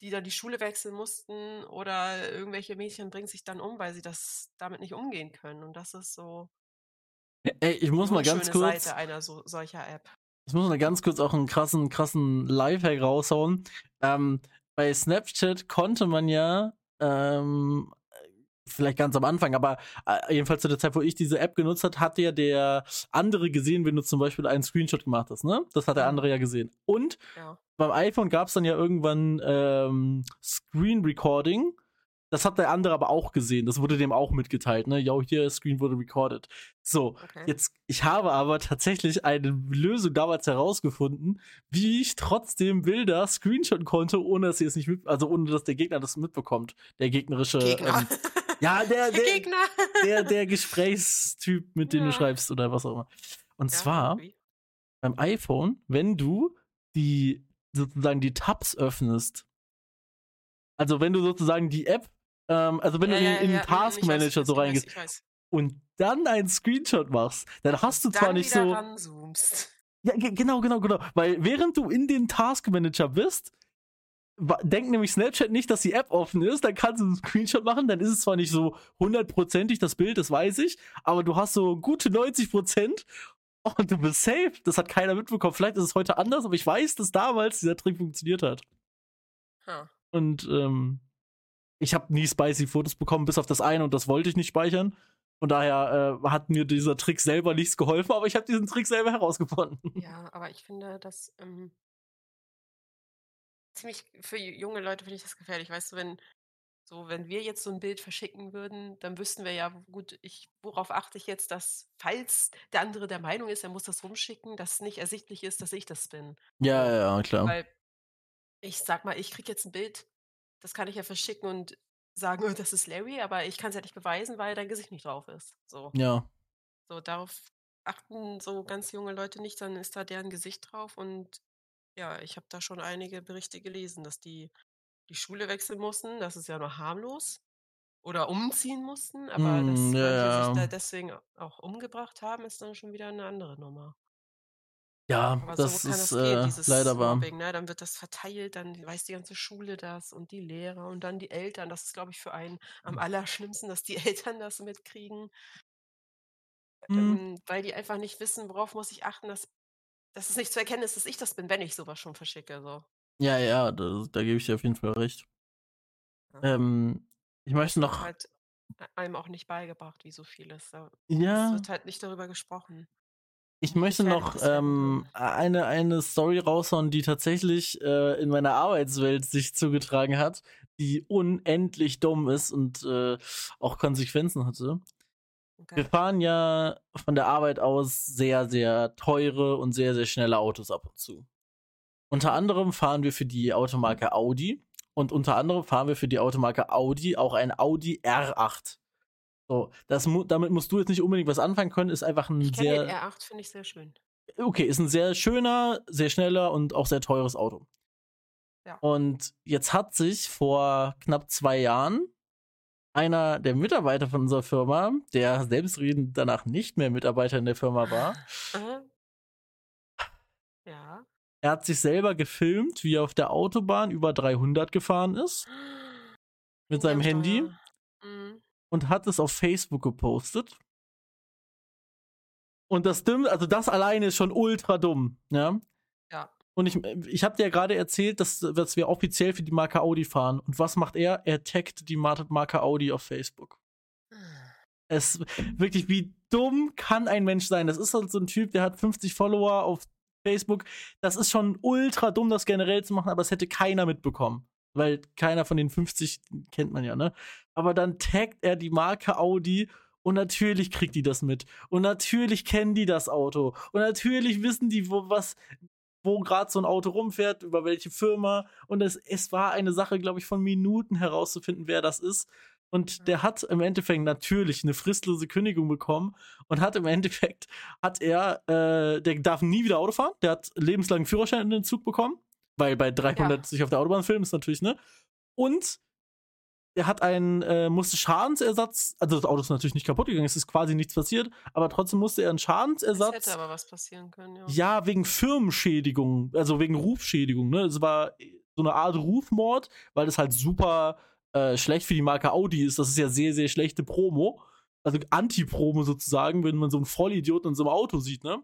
die dann die Schule wechseln mussten oder irgendwelche Mädchen bringen sich dann um, weil sie das damit nicht umgehen können. Und das ist so Ey, ich muss mal ganz kurz, Seite einer so, solcher App. ich muss mal ganz kurz auch einen krassen, krassen Lifehack raushauen. Ähm, bei Snapchat konnte man ja, ähm, vielleicht ganz am Anfang, aber äh, jedenfalls zu der Zeit, wo ich diese App genutzt hat, hat ja der andere gesehen, wenn du zum Beispiel einen Screenshot gemacht hast, ne? Das hat der andere ja gesehen. Und Ja. beim iPhone gab es dann ja irgendwann ähm, Screen Recording. Das hat der andere aber auch gesehen. Das wurde dem auch mitgeteilt, ne? Ja, hier Screen wurde recorded. So, Okay. Jetzt, ich habe aber tatsächlich eine Lösung damals herausgefunden, wie ich trotzdem Bilder screenshotten konnte, ohne dass sie es nicht mit, also ohne dass der Gegner das mitbekommt. Der gegnerische. Gegner. Ähm, ja, der, Der der, Gegner. der, der Gesprächstyp, mit dem du Ja. schreibst oder was auch immer. Und Ja, zwar irgendwie. beim iPhone, wenn du die sozusagen die Tabs öffnest. Also wenn du sozusagen die App, ähm, also wenn Ja, du in, in den Task Manager so reingehst und dann einen Screenshot machst, dann hast du zwar Dann nicht wieder so. ranzoomst. Ja, ge- genau, genau, genau. Weil während du in den Task Manager bist, denkt nämlich Snapchat nicht, dass die App offen ist, dann kannst du einen Screenshot machen, dann ist es zwar nicht so hundertprozentig das Bild, das weiß ich, aber du hast so gute 90 Prozent und du bist safe. Das hat keiner mitbekommen. Vielleicht ist es heute anders, aber ich weiß, dass damals dieser Trick funktioniert hat. Ha. Und ähm, ich habe nie spicy Fotos bekommen, bis auf das eine und das wollte ich nicht speichern. Von daher äh, hat mir dieser Trick selber nichts geholfen, aber ich habe diesen Trick selber herausgefunden. Ja, aber ich finde das ähm, ziemlich für ju- junge Leute finde ich das gefährlich. Weißt du, wenn so, wenn wir jetzt so ein Bild verschicken würden, dann wüssten wir ja, gut, ich, worauf achte ich jetzt, dass, falls der andere der Meinung ist, er muss das rumschicken, dass nicht ersichtlich ist, dass ich das bin. Ja, ja, klar. Weil ich sag mal, ich krieg jetzt ein Bild, das kann ich ja verschicken und sagen, oh, das ist Larry, aber ich kann es ja nicht beweisen, weil dein Gesicht nicht drauf ist. So. Ja. So, darauf achten so ganz junge Leute nicht, dann ist da deren Gesicht drauf und ja, ich habe da schon einige Berichte gelesen, dass die die Schule wechseln mussten, das ist ja nur harmlos, oder umziehen mussten, aber dass Mm, manche ja, sich da deswegen auch umgebracht haben, ist dann schon wieder eine andere Nummer. Ja, Aber das so kann ist das gehen, äh, dieses leider wahr. Mobbing, ne? Dann wird das verteilt, dann weiß die ganze Schule das und die Lehrer und dann die Eltern. Das ist, glaube ich, für einen am allerschlimmsten, dass die Eltern das mitkriegen. Mhm. Ähm, weil die einfach nicht wissen, worauf muss ich achten, dass dass es nicht zu erkennen ist, dass ich das bin, wenn ich so was schon verschicke, so. Ja, ja, da da gebe ich dir auf jeden Fall recht. Ja. Ähm, ich Das möchte noch halt e einem auch nicht beigebracht, wie so vieles. Da es Ja. wird halt nicht darüber gesprochen. Ich möchte gefährlich noch, das ähm, eine eine Story raushauen, die tatsächlich, äh, in meiner Arbeitswelt sich zugetragen hat, die unendlich dumm ist und, äh, auch Konsequenzen hatte. Wir Okay. fahren ja von der Arbeit aus sehr, sehr teure und sehr, sehr schnelle Autos ab und zu. Unter anderem fahren wir für die Automarke Audi und unter anderem fahren wir für die Automarke Audi auch ein Audi R8. So, das mu damit musst du jetzt nicht unbedingt was anfangen können, ist einfach 'n Ich kenne den sehr R8, finde ich sehr schön. okay, ist 'n sehr schöner, sehr schneller und auch sehr teures Auto. Ja. Und jetzt hat sich vor knapp 2 Jahren einer der Mitarbeiter von unserer Firma, der selbstredend danach nicht mehr Mitarbeiter in der Firma war Aha. Ja. er hat sich selber gefilmt, wie er auf der Autobahn über 300 gefahren ist mit seinem der Handy. Mhm. und hat es auf Facebook gepostet. Und das dumm also das alleine ist schon ultra dumm, ja? Ja. Und ich ich habe dir ja grade erzählt, dass dass wir offiziell für die Marke Audi fahren. Und was macht er? Er taggt die Mar Marke Audi auf Facebook. Es wirklich, wie dumm kann ein Mensch sein? Das ist halt so 'n Typ, der hat 50 Follower auf Facebook. Das ist schon ultra dumm, das generell zu machen, aber es hätte keiner mitbekommen, weil keiner von den 50 kennt man ja, ne? Aber dann taggt er die Marke Audi und natürlich kriegt die das mit. Und natürlich kennen die das Auto. Und natürlich wissen die, wo was wo grad so 'n Auto rumfährt, über welche Firma. Und es es war eine Sache, glaube ich, von Minuten herauszufinden, wer das ist. Und der hat im Endeffekt natürlich 'ne fristlose Kündigung bekommen und hat im Endeffekt hat er äh, der darf nie wieder Auto fahren. Der hat lebenslangen Führerscheinentzug bekommen, weil bei 300 Ja. sich auf der Autobahn filmen ist natürlich, ne? Und er hat einen äh, musste Schadensersatz also das Auto ist natürlich nicht kaputt gegangen, es ist quasi nichts passiert, aber trotzdem musste er 'n Es Schadensersatz hätte aber was passieren können, ja. ja, wegen Firmenschädigung, also wegen Rufschädigung, ne? Es war so 'ne Art Rufmord, weil das halt super, äh, schlecht für die Marke Audi ist. Das ist ja sehr, sehr schlechte Promo. Also Anti-Promo sozusagen, wenn man so 'n Vollidioten in so 'nem Auto sieht, ne?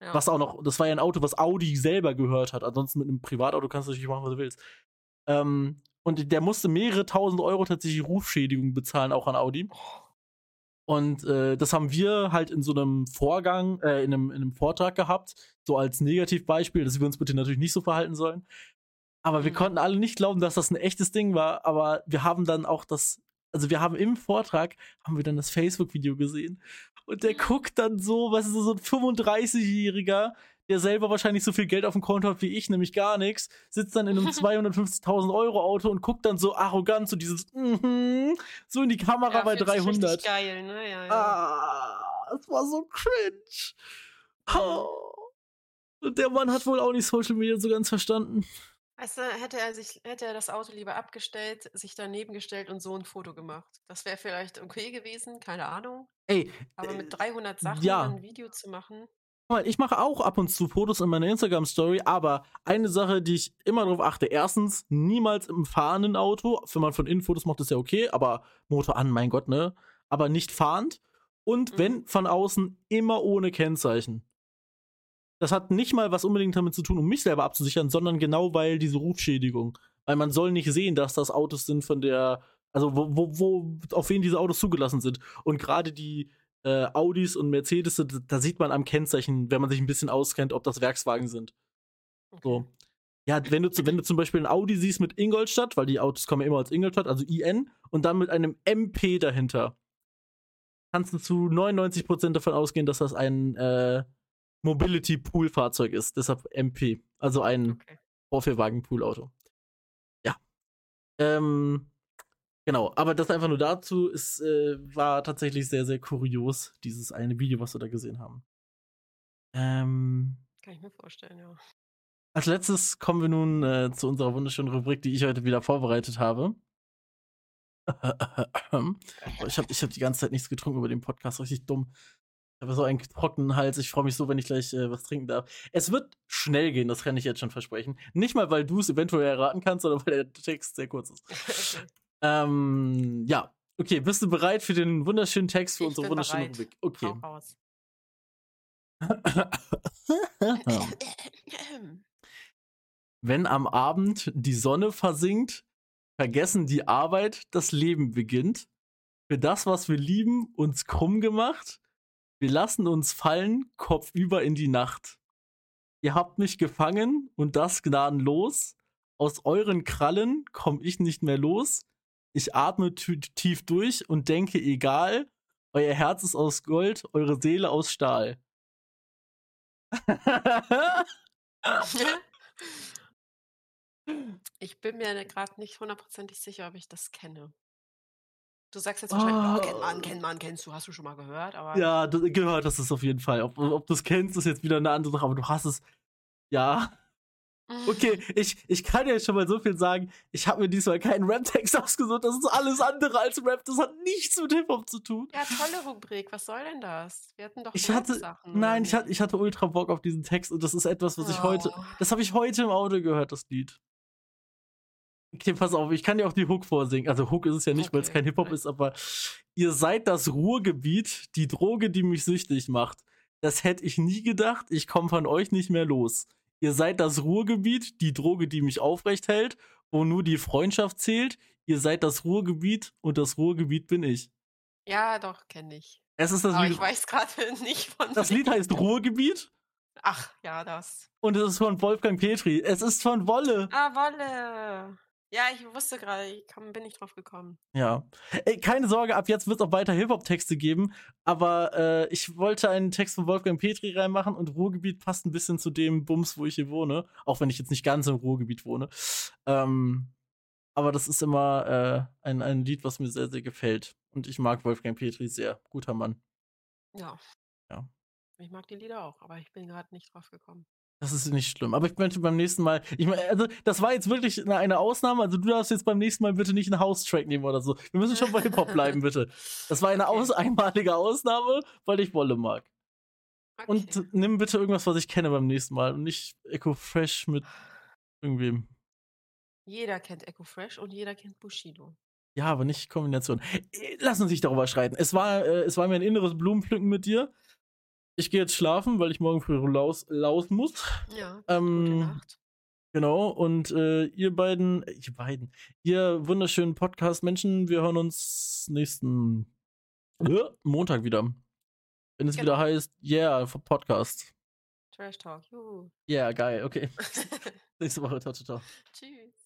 Ja. Was auch noch das war ja 'n Auto, was Audi selber gehört hat. Ansonsten mit 'nem Privatauto kannst du natürlich machen, was du willst. Ähm, und der musste mehrere Tausend Euro tatsächlich Rufschädigung bezahlen, auch an Audi. Und, äh, das haben wir halt in so 'nem Vorgang äh, in 'nem in 'nem Vortrag gehabt, so als Negativbeispiel, dass wir uns bitte natürlich nicht so verhalten sollen. Aber wir Mhm. konnten alle nicht glauben, dass das 'n echtes Ding war, aber wir haben dann auch das also wir haben im Vortrag haben wir dann das Facebook-Video gesehen. Und der guckt dann so, weißt du, so 'n 35-Jähriger, der selber wahrscheinlich so viel Geld aufm Konto hat wie ich, nämlich gar nix, sitzt dann in 'nem 250.000 Euro Auto und guckt dann so arrogant so dieses mhm, so in die Kamera Ja, bei fühlt sich richtig 300. geil, ne? Ja, ja. Ah, es war so cringe. Oh. Und der Mann hat wohl auch nicht Social Media so ganz verstanden. Weißt du, hätte er sich hätte er das Auto lieber abgestellt, sich daneben gestellt und so 'n Foto gemacht. Das wäre vielleicht okay gewesen, keine Ahnung. Ey, Aber äh, mit 300 Sachen ja. dann 'n Video zu machen mal, ich mache auch ab und zu Fotos in meiner Instagram-Story, aber eine Sache, die ich immer drauf achte: Erstens, niemals im fahrenden Auto. Wenn man von innen Fotos macht, ist ja okay, aber Motor an, mein Gott, ne? Aber nicht fahrend. Und Mhm. wenn von außen, immer ohne Kennzeichen. Das hat nicht mal was unbedingt damit zu tun, um mich selber abzusichern, sondern genau weil diese Rufschädigung. Weil man soll nicht sehen, dass das Autos sind von der also wo wo wo auf wen diese Autos zugelassen sind. Und grade die, äh, Audis und Mercedes, da da sieht man am Kennzeichen, wenn man sich 'n bisschen auskennt, ob das Werkswagen sind. Okay. So. Ja, wenn du wenn du zum Beispiel 'n Audi siehst mit Ingolstadt, weil die Autos kommen ja immer als Ingolstadt, also IN, und dann mit einem MP dahinter kannst du zu 99 % davon ausgehen, dass das ein, äh, Mobility-Pool-Fahrzeug ist, deshalb MP, also ein Okay. Vorführwagen-Pool-Auto. Ja. Ähm, genau, aber das einfach nur dazu. Es, äh, war tatsächlich sehr, sehr kurios, dieses eine Video, was wir da gesehen haben. Ähm Kann ich mir vorstellen, ja. als Letztes kommen wir nun, äh, zu unserer wunderschönen Rubrik, die ich heute wieder vorbereitet habe. Ich habe ich habe die ganze Zeit nichts getrunken über den Podcast, richtig dumm. Ich habe so einen trockenen Hals. Ich freue mich so, wenn ich gleich äh, was trinken darf. Es wird schnell gehen, das kann ich jetzt schon versprechen. Nicht mal, weil du es eventuell erraten kannst, sondern weil der Text sehr kurz ist. Ähm, ja. Okay, bist du bereit für den wunderschönen Text für Ich unsere wunderschöne bereit. Rubrik? Okay. Hau raus. Wenn am Abend die Sonne versinkt, vergessen die Arbeit, das Leben beginnt. Für das, was wir lieben, uns krumm gemacht. Wir lassen uns fallen, kopfüber in die Nacht. Ihr habt mich gefangen und das gnadenlos. Aus euren Krallen komm ich nicht mehr los. Ich atme tief durch und denke, egal, euer Herz ist aus Gold, eure Seele aus Stahl. Ich bin mir gerade nicht hundertprozentig sicher, ob ich das kenne. Du sagst jetzt wahrscheinlich, oh, kennt man, Oh. kennt man, kennst du, hast du schon mal gehört, aber Ja, gehört das ist auf jeden Fall. Ob, ob du es kennst, ist jetzt wieder eine andere Sache, aber du hast es. Ja. Okay, ich, ich kann ja schon mal so viel sagen. Ich habe mir diesmal keinen Rap-Text ausgesucht. Das ist alles andere als Rap. Das hat nichts mit Hip-Hop zu tun. Ja, tolle Rubrik. Was soll denn das? Wir hatten doch Ich hatte, Sachen. ne? nein, ich hatte, ich hatte ultra Bock auf diesen Text und das ist etwas, was ich heute, Oh. das habe ich heute im Auto gehört, das Lied. Okay, pass auf, ich kann dir auch die Hook vorsingen. Also Hook ist es ja nicht, weil es Okay, kein Hip-Hop ist, aber ihr seid das Ruhrgebiet, die Droge, die mich süchtig macht. Das hätte ich nie gedacht, ich komme von euch nicht mehr los. Ihr seid das Ruhrgebiet, die Droge, die mich aufrecht hält, wo nur die Freundschaft zählt. Ihr seid das Ruhrgebiet und das Ruhrgebiet bin ich. Ja, doch, kenne ich. Es ist das Aber Lied. ich weiß gerade nicht von Das. Lied heißt Ruhrgebiet Ach, ja, das. und es ist von Wolfgang Petri. Es ist von Wolle. Ah, Wolle. Ja, ich wusste gerade, ich komm, bin nicht drauf gekommen. Ja. Ey, keine Sorge, ab jetzt wird es auch weiter Hip-Hop-Texte geben. Aber äh, ich wollte einen Text von Wolfgang Petri reinmachen und Ruhrgebiet passt ein bisschen zu dem Bums, wo ich hier wohne. Auch wenn ich jetzt nicht ganz im Ruhrgebiet wohne. Ähm, aber das ist immer äh, ein, ein Lied, was mir sehr, sehr gefällt. Und ich mag Wolfgang Petri sehr. Guter Mann. Ja. Ja. Ich mag die Lieder auch, aber ich bin gerade nicht drauf gekommen. Das ist nicht schlimm. Aber ich möchte beim nächsten Mal. Ich meine, also, das war jetzt wirklich eine, eine Ausnahme. Also, du darfst jetzt beim nächsten Mal bitte nicht einen House-Track nehmen oder so. Wir müssen schon bei Hip-Hop bleiben, bitte. Das war eine Okay. aus einmalige Ausnahme, weil ich Wolle mag. Okay. Und nimm bitte irgendwas, was ich kenne beim nächsten Mal. Und nicht Echo Fresh mit irgendwem. jeder kennt Echo Fresh und jeder kennt Bushido. Ja, aber nicht Kombination. Lass uns nicht darüber streiten. Es war, äh, es war mir ein inneres Blumenpflücken mit dir. Ich gehe jetzt schlafen, weil ich morgen früh raus, raus muss. Ja. Ähm, Gute Nacht. Genau, und äh, ihr beiden, äh, ihr beiden, ihr wunderschönen Podcast-Menschen, wir hören uns nächsten äh, Montag wieder. Wenn es Genau. wieder heißt, yeah, Podcast. Trash Talk. Juhu. Yeah, geil, okay. Nächste Woche, ciao, ciao, ciao. Tschüss.